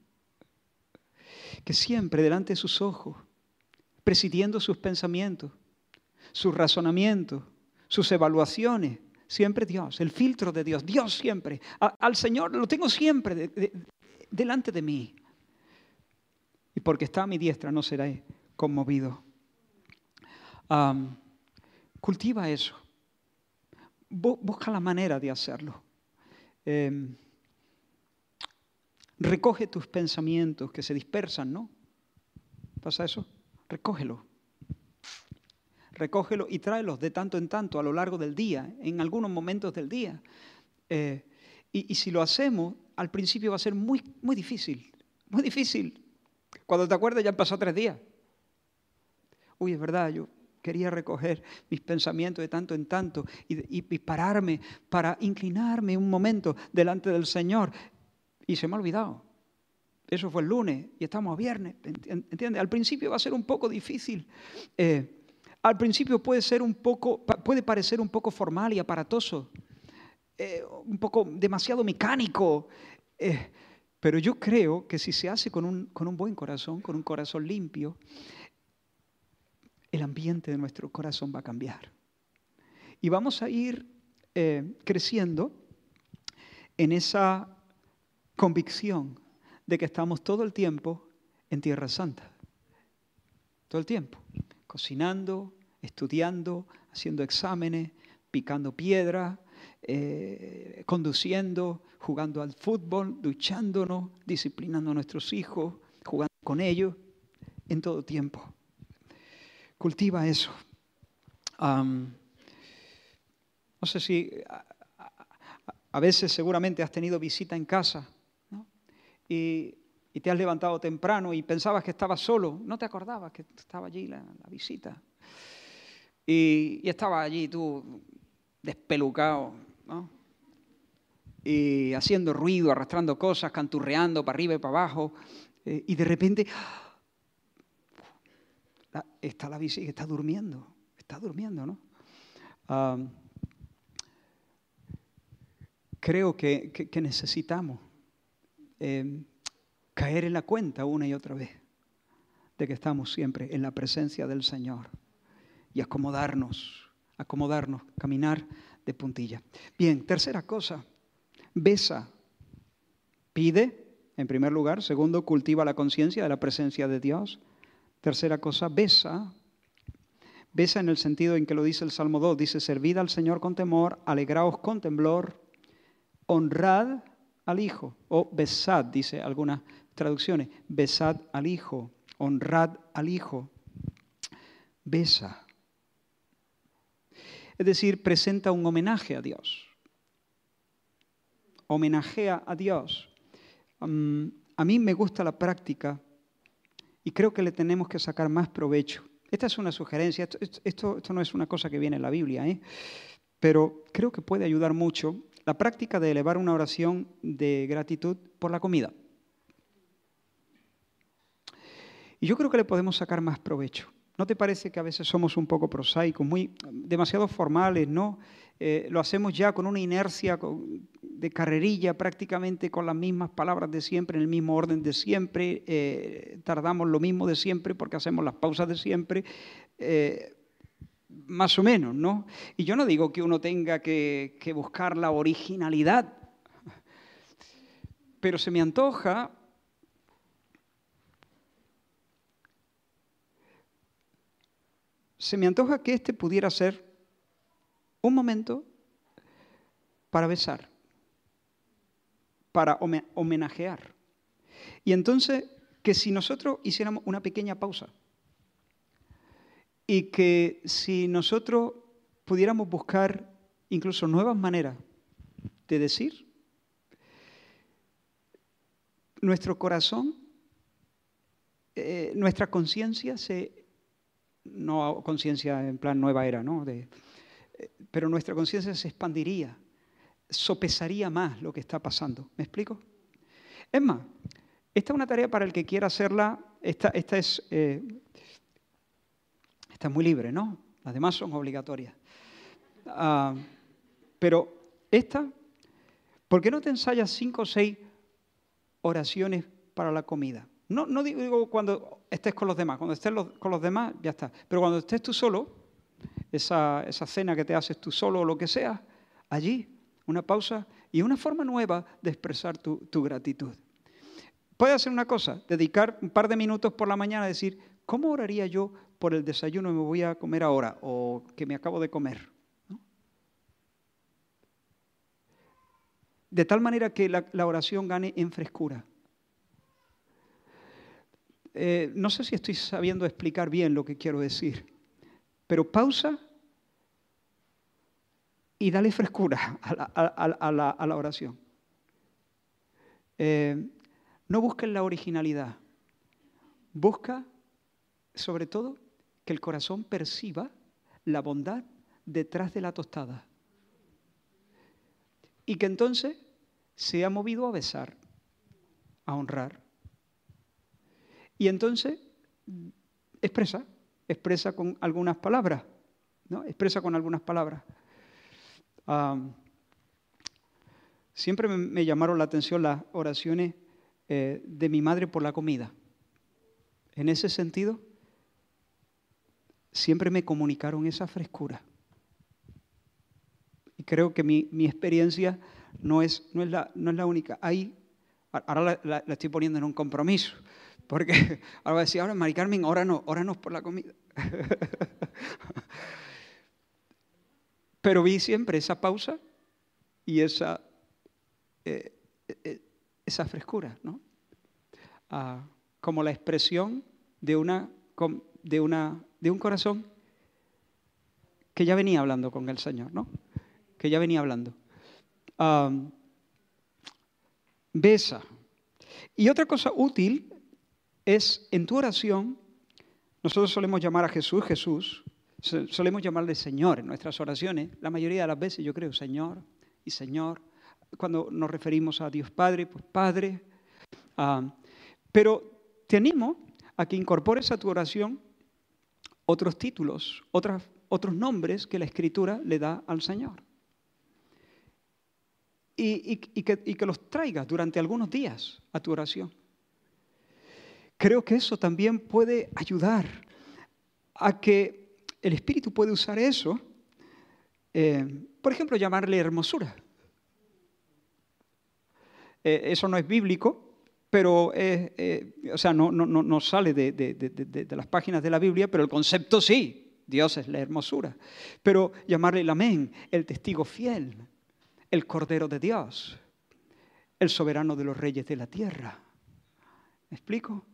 Que siempre delante de sus ojos, presidiendo sus pensamientos, sus razonamientos, sus evaluaciones, siempre Dios, el filtro de Dios, Dios siempre. al Señor lo tengo siempre delante de mí. Y porque está a mi diestra no seré conmovido. cultiva eso busca la manera de hacerlo. Em, recoge tus pensamientos que se dispersan, ¿no? ¿Pasa eso? Recógelo. Recógelo y tráelos de tanto en tanto a lo largo del día, en algunos momentos del día. Eh, y, y, si lo hacemos, al principio va a ser muy, muy difícil, muy difícil. Cuando te acuerdas ya han pasado tres días. Uy, es verdad, yo quería recoger mis pensamientos de tanto en tanto y, y, pararme para inclinarme un momento delante del Señor. Y se me ha olvidado. Eso fue el lunes y estamos a viernes. ¿Entiendes? Al principio va a ser un poco difícil. Eh, al principio puede ser un poco, puede parecer un poco formal y aparatoso, eh, un poco demasiado mecánico. Eh, pero yo creo que si se hace con un, con un buen corazón, con un corazón limpio, el ambiente de nuestro corazón va a cambiar. Y vamos a ir eh, creciendo en esa convicción de que estamos todo el tiempo en Tierra Santa. Todo el tiempo. Cocinando, estudiando, haciendo exámenes, picando piedra, eh, conduciendo, jugando al fútbol, duchándonos, disciplinando a nuestros hijos, jugando con ellos, en todo tiempo. Cultiva eso. no sé si a, veces seguramente has tenido visita en casa y, te has levantado temprano y pensabas que estabas solo, no te acordabas que estaba allí la, visita. Y, estaba allí tú despelucado, y haciendo ruido, arrastrando cosas, canturreando para arriba y para abajo, eh, y de repente está la visita, está durmiendo, está durmiendo, ¿no? creo que, necesitamos em, caer en la cuenta una y otra vez de que estamos siempre en la presencia del Señor y acomodarnos, acomodarnos, caminar de puntilla. Bien, tercera cosa, besa, pide, en primer lugar, segundo, cultiva la conciencia de la presencia de Dios, Tercera cosa, besa. Besa en el sentido en que lo dice el Salmo 2. Dice, servid al Señor con temor, alegraos con temblor, honrad al Hijo. O besad, dice algunas traducciones. Besad al Hijo, honrad al Hijo. Besa. Es decir, presenta un homenaje a Dios. Homenajea a Dios. Mm, a mí me gusta la práctica y creo que le tenemos que sacar más provecho. Esta es una sugerencia, esto, esto, no es una cosa que viene en la Biblia, ¿eh? pero creo que puede ayudar mucho la práctica de elevar una oración de gratitud por la comida. Y yo creo que le podemos sacar más provecho. ¿No te parece que a veces somos un poco prosaicos, muy demasiado formales, no? Eh, lo hacemos ya con una inercia de carrerilla, prácticamente con las mismas palabras de siempre, en el mismo orden de siempre. Eh, tardamos lo mismo de siempre porque hacemos las pausas de siempre. Eh, más o menos, ¿no? Y yo no digo que uno tenga que buscar la originalidad, pero se me antoja se me antoja que este pudiera ser un momento para besar, para homenajear. Y entonces, que si nosotros hiciéramos una pequeña pausa y que si nosotros pudiéramos buscar incluso nuevas maneras de decir, nuestro corazón, eh, nuestra conciencia se no conciencia en plan nueva era, ¿no? De, pero nuestra conciencia se expandiría, sopesaría más lo que está pasando. ¿Me explico? Es más, esta es una tarea para el que quiera hacerla, esta, esta es, eh, muy libre, ¿no? Las demás son obligatorias. Ah, pero esta, ¿por qué no te ensayas cinco o seis oraciones para la comida? No, no digo cuando estés con los demás, cuando estés con los demás ya está. Pero cuando estés tú solo, esa, cena que te haces tú solo o lo que sea, allí una pausa y una forma nueva de expresar tu, tu gratitud. Puedes hacer una cosa, dedicar un par de minutos por la mañana a decir, ¿cómo oraría yo por el desayuno que me voy a comer ahora o que me acabo de comer? De tal manera que la oración gane en frescura eh, no sé si estoy sabiendo explicar bien lo que quiero decir, pero pausa y dale frescura a la, oración. Eh, no busques la originalidad, busca sobre todo que el corazón perciba la bondad detrás de la tostada y que entonces sea movido a besar, a honrar. Y entonces expresa, expresa con algunas palabras, ¿no? Expresa con algunas palabras. siempre me, llamaron la atención las oraciones eh, de mi madre por la comida. En ese sentido, siempre me comunicaron esa frescura. Y creo que mi, experiencia no es, no, es la, no es la única. Ahí, ahora la, estoy poniendo en un compromiso, porque ahora va a decir, ahora Mari Carmen, ahora no por la comida. Pero vi siempre esa pausa y esa, eh, eh, esa frescura, ¿no? Ah, como la expresión de, una, de, una, de un corazón que ya venía hablando con el Señor, ¿no? que ya venía hablando. besa. Y otra cosa útil es en tu oración, nosotros solemos llamar a Jesús Jesús, solemos llamarle Señor en nuestras oraciones, la mayoría de las veces yo creo Señor y Señor, cuando nos referimos a Dios Padre, pues Padre. pero te animo a que incorpores a tu oración otros títulos, otros nombres que la Escritura le da al Señor y, que, los traigas durante algunos días a tu oración. Creo que eso también puede ayudar a que el Espíritu puede usar eso, eh, por ejemplo, llamarle hermosura. Eh, eso no es bíblico, pero eh, o sea, no, no, sale de, de, las páginas de la Biblia, pero el concepto sí. Dios es la hermosura. Pero llamarle el amén, el testigo fiel, el Cordero de Dios, el soberano de los reyes de la tierra. ¿Me explico?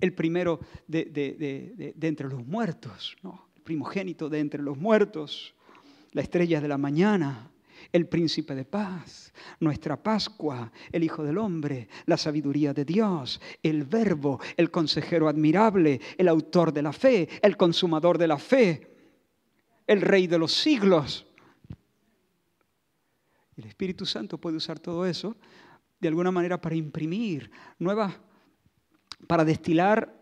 El primero de, entre los muertos, el primogénito de entre los muertos, la estrella de la mañana, el príncipe de paz, nuestra Pascua, el Hijo del Hombre, la sabiduría de Dios, el Verbo, el consejero admirable, el autor de la fe, el consumador de la fe, el Rey de los siglos. El Espíritu Santo puede usar todo eso de alguna manera para imprimir nuevas, para destilar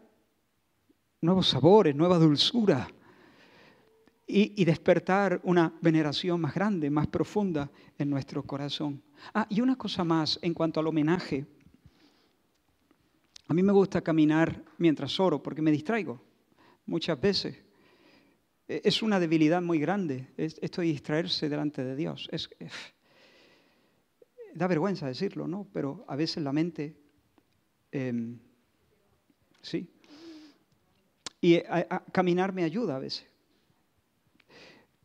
nuevos sabores, nueva dulzura y, despertar una veneración más grande, más profunda en nuestro corazón. Ah, y una cosa más en cuanto al homenaje. A mí me gusta caminar mientras oro porque me distraigo muchas veces. E, es una debilidad muy grande esto de distraerse delante de Dios. da vergüenza decirlo, ¿no? Pero a veces la mente, em, sí. Y caminar me ayuda a veces.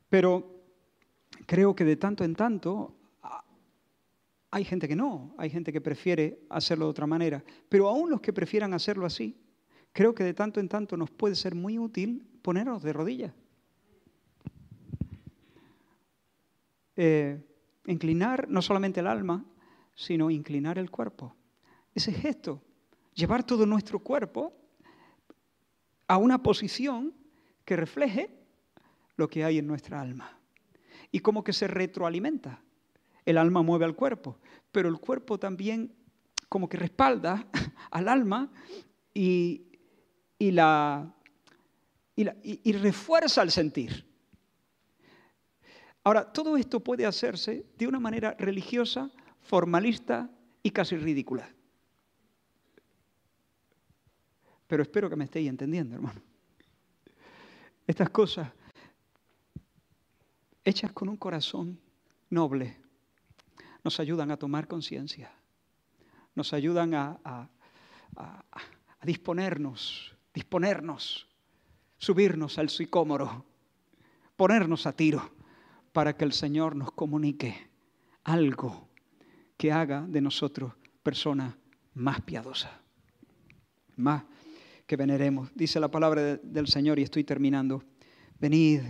Pero creo que de tanto en tanto hay gente que no, hay gente que prefiere hacerlo de otra manera. Pero aún los que prefieran hacerlo así, creo que de tanto en tanto nos puede ser muy útil ponernos de rodillas. Eh, inclinar no solamente el alma, sino inclinar el cuerpo. Ese gesto, llevar todo nuestro cuerpo a una posición que refleje lo que hay en nuestra alma. Y como que se retroalimenta. El alma mueve al cuerpo, pero el cuerpo también como que respalda al alma y, la, y refuerza el sentir. Ahora, todo esto puede hacerse de una manera religiosa, formalista y casi ridícula. Pero espero que me estéis entendiendo, hermano. Estas cosas, hechas con un corazón noble, nos ayudan a tomar conciencia, nos ayudan a, a, disponernos, disponernos, subirnos al sicómoro, ponernos a tiro para que el Señor nos comunique algo que haga de nosotros personas más piadosas. más que veneremos. Dice la palabra del Señor y estoy terminando. Venid,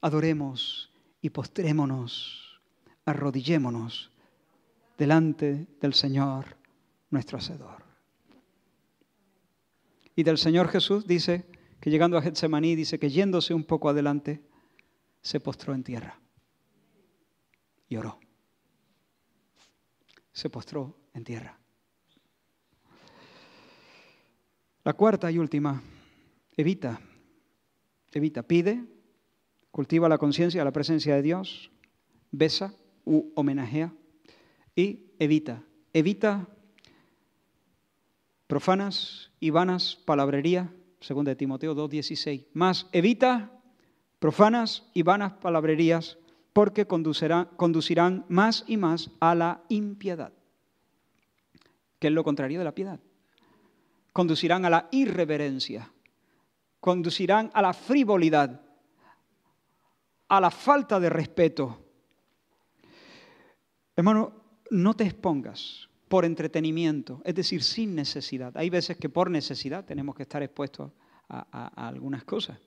adoremos y postrémonos, arrodillémonos delante del Señor nuestro Hacedor. Y del Señor Jesús dice que llegando a Getsemaní, dice que yéndose un poco adelante, se postró en tierra y oró. Se postró en tierra. La cuarta y última, evita, evita, pide, cultiva la conciencia, la presencia de Dios, besa u homenajea y evita, evita profanas y vanas palabrería, según de Timoteo 2.16, más evita profanas y vanas palabrerías porque conducirán más y más a la impiedad, que es lo contrario de la piedad conducirán a la irreverencia, conducirán a la frivolidad, a la falta de respeto. Hermano, no te expongas por entretenimiento, es decir, sin necesidad. Hay veces que por necesidad tenemos que estar expuestos a, algunas cosas,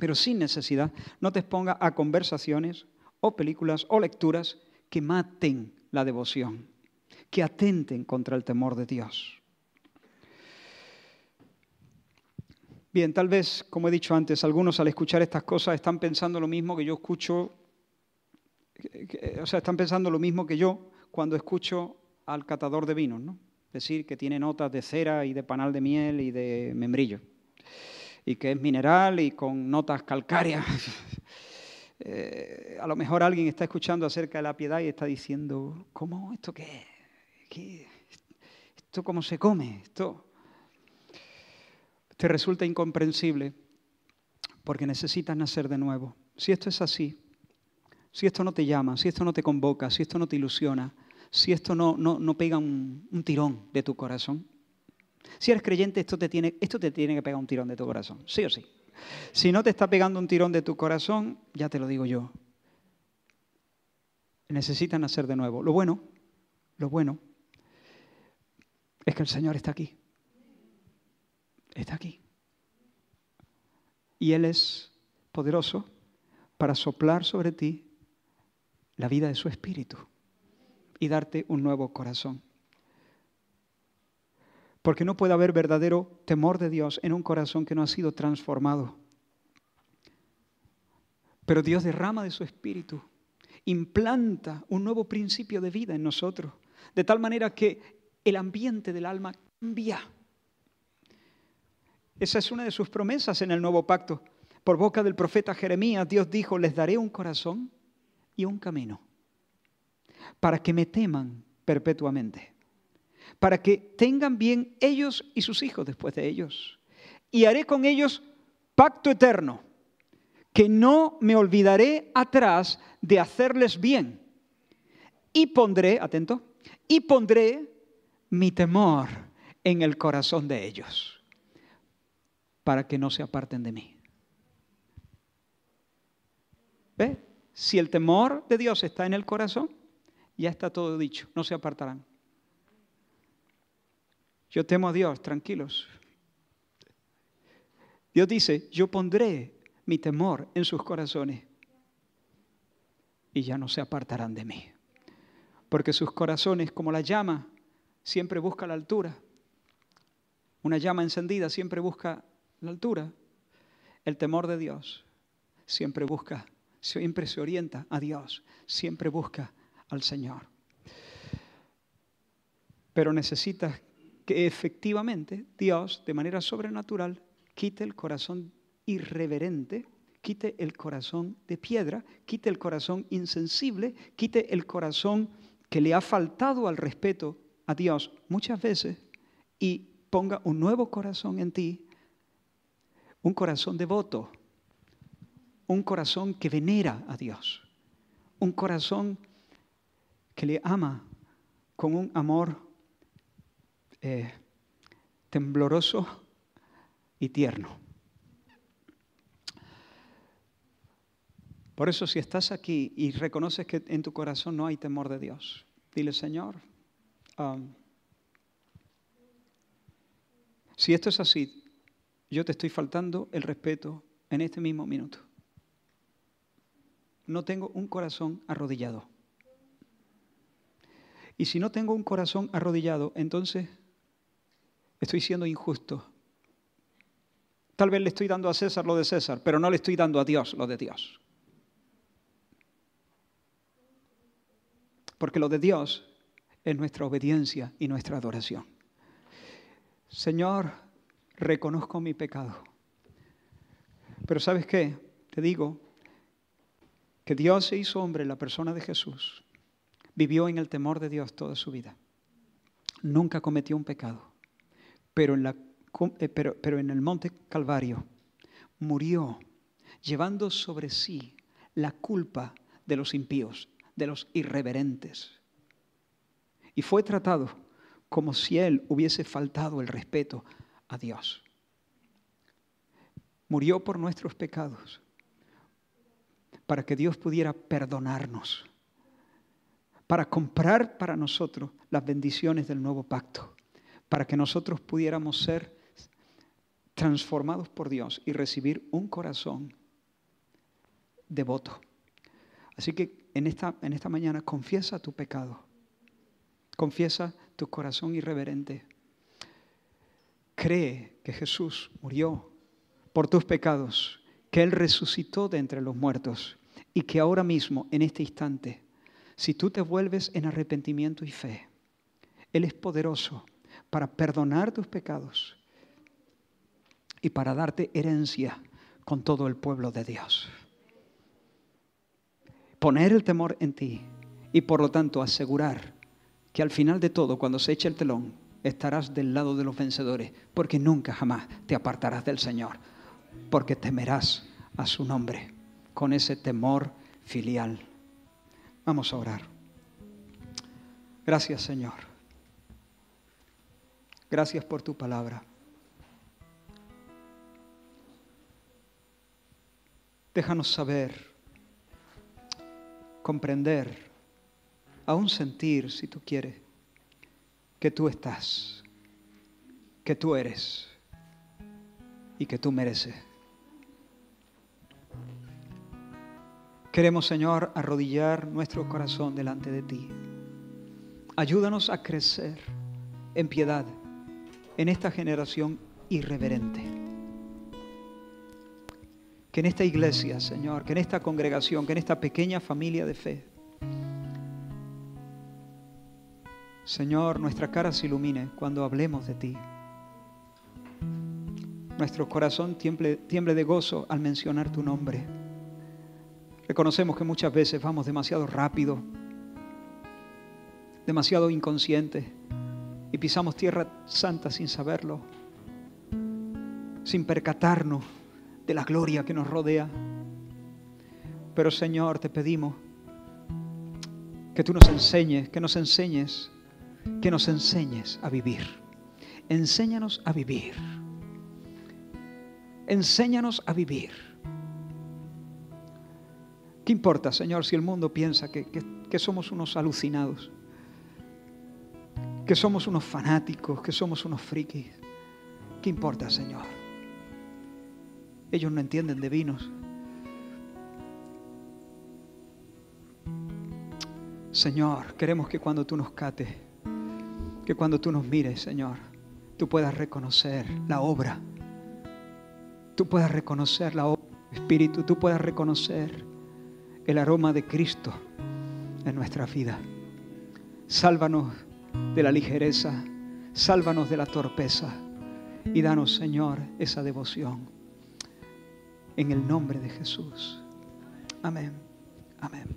pero sin necesidad no te expongas a conversaciones o películas o lecturas que maten la devoción, que atenten contra el temor de Dios. Bien, tal vez, como he dicho antes, algunos al escuchar estas cosas están pensando lo mismo que yo escucho, o sea, están pensando lo mismo que yo cuando escucho al catador de vinos, ¿no? Decir que tiene notas de cera y de panal de miel y de membrillo, y que es mineral y con notas calcáreas. Eh, a lo mejor alguien está escuchando acerca de la piedad y está diciendo, ¿cómo? ¿Esto qué? ¿Qué? ¿Esto cómo se come? ¿Esto? Te resulta incomprensible porque necesitas nacer de nuevo. Si esto es así, si esto no te llama, si esto no te convoca, si esto no te ilusiona, si esto no, no, pega un, tirón de tu corazón, si eres creyente, esto te, tiene, esto te tiene que pegar un tirón de tu corazón, sí o sí. Si no te está pegando un tirón de tu corazón, ya te lo digo yo, necesitas nacer de nuevo. Lo bueno, lo bueno, es que el Señor está aquí está aquí. Y Él es poderoso para soplar sobre ti la vida de su espíritu y darte un nuevo corazón. Porque no puede haber verdadero temor de Dios en un corazón que no ha sido transformado. Pero Dios derrama de su espíritu, implanta un nuevo principio de vida en nosotros, de tal manera que el ambiente del alma cambia esa es una de sus promesas en el nuevo pacto. Por boca del profeta Jeremías, Dios dijo, les daré un corazón y un camino, para que me teman perpetuamente, para que tengan bien ellos y sus hijos después de ellos. Y haré con ellos pacto eterno, que no me olvidaré atrás de hacerles bien. Y pondré, atento, y pondré mi temor en el corazón de ellos para que no se aparten de mí. ¿Ve? Si el temor de Dios está en el corazón, ya está todo dicho, no se apartarán. Yo temo a Dios, tranquilos. Dios dice, yo pondré mi temor en sus corazones y ya no se apartarán de mí. Porque sus corazones, como la llama, siempre busca la altura. Una llama encendida siempre busca la altura. El temor de Dios siempre busca, siempre se orienta a Dios, siempre busca al Señor. Pero necesitas que efectivamente Dios, de manera sobrenatural, quite el corazón irreverente, quite el corazón de piedra, quite el corazón insensible, quite el corazón que le ha faltado al respeto a Dios muchas veces y ponga un nuevo corazón en ti un corazón devoto, un corazón que venera a Dios, un corazón que le ama con un amor eh, tembloroso y tierno. Por eso si estás aquí y reconoces que en tu corazón no hay temor de Dios, dile Señor, um, Si esto es así, yo te estoy faltando el respeto en este mismo minuto. No tengo un corazón arrodillado. Y si no tengo un corazón arrodillado, entonces estoy siendo injusto. Tal vez le estoy dando a César lo de César, pero no le estoy dando a Dios lo de Dios. Porque lo de Dios es nuestra obediencia y nuestra adoración. Señor, reconozco mi pecado. Pero ¿sabes qué? Te digo que Dios se hizo hombre la persona de Jesús. Vivió en el temor de Dios toda su vida. Nunca cometió un pecado. Pero en, la, eh, pero en el monte Calvario murió llevando sobre sí la culpa de los impíos, de los irreverentes. Y fue tratado como si él hubiese faltado el respeto a Dios. Murió por nuestros pecados para que Dios pudiera perdonarnos, para comprar para nosotros las bendiciones del nuevo pacto, para que nosotros pudiéramos ser transformados por Dios y recibir un corazón devoto. Así que en esta, en esta mañana confiesa tu pecado, confiesa tu corazón irreverente cree que Jesús murió por tus pecados, que Él resucitó de entre los muertos y que ahora mismo, en este instante, si tú te vuelves en arrepentimiento y fe, Él es poderoso para perdonar tus pecados y para darte herencia con todo el pueblo de Dios. Poner el temor en ti y por lo tanto asegurar que al final de todo, cuando se eche el telón, estarás del lado de los vencedores, porque nunca jamás te apartarás del Señor, porque temerás a su nombre con ese temor filial. Vamos a orar. Gracias Señor. Gracias por tu palabra. Déjanos saber, comprender, aún sentir si tú quieres que tú estás, que tú eres y que tú mereces. Queremos, Señor, arrodillar nuestro corazón delante de ti. Ayúdanos a crecer en piedad en esta generación irreverente. Que en esta iglesia, Señor, que en esta congregación, que en esta pequeña familia de fe, Señor, nuestra cara se ilumine cuando hablemos de ti. Nuestro corazón tiemble, tiemble de gozo al mencionar tu nombre. Reconocemos que muchas veces vamos demasiado rápido, demasiado inconscientes y pisamos tierra santa sin saberlo, sin percatarnos de la gloria que nos rodea. Pero Señor, te pedimos que tú nos enseñes, que nos enseñes que nos enseñes a vivir. Enséñanos a vivir. Enséñanos a vivir. ¿Qué importa, Señor, si el mundo piensa que, que, somos unos alucinados? Que somos unos fanáticos, que somos unos frikis. ¿Qué importa, Señor? Ellos no entienden de vinos. Señor, queremos que cuando tú nos cates, que cuando tú nos mires, Señor, tú puedas reconocer la obra. Tú puedas reconocer la obra del Espíritu, tú puedas reconocer el aroma de Cristo en nuestra vida. Sálvanos de la ligereza, sálvanos de la torpeza y danos, Señor, esa devoción. En el nombre de Jesús. Amén. Amén.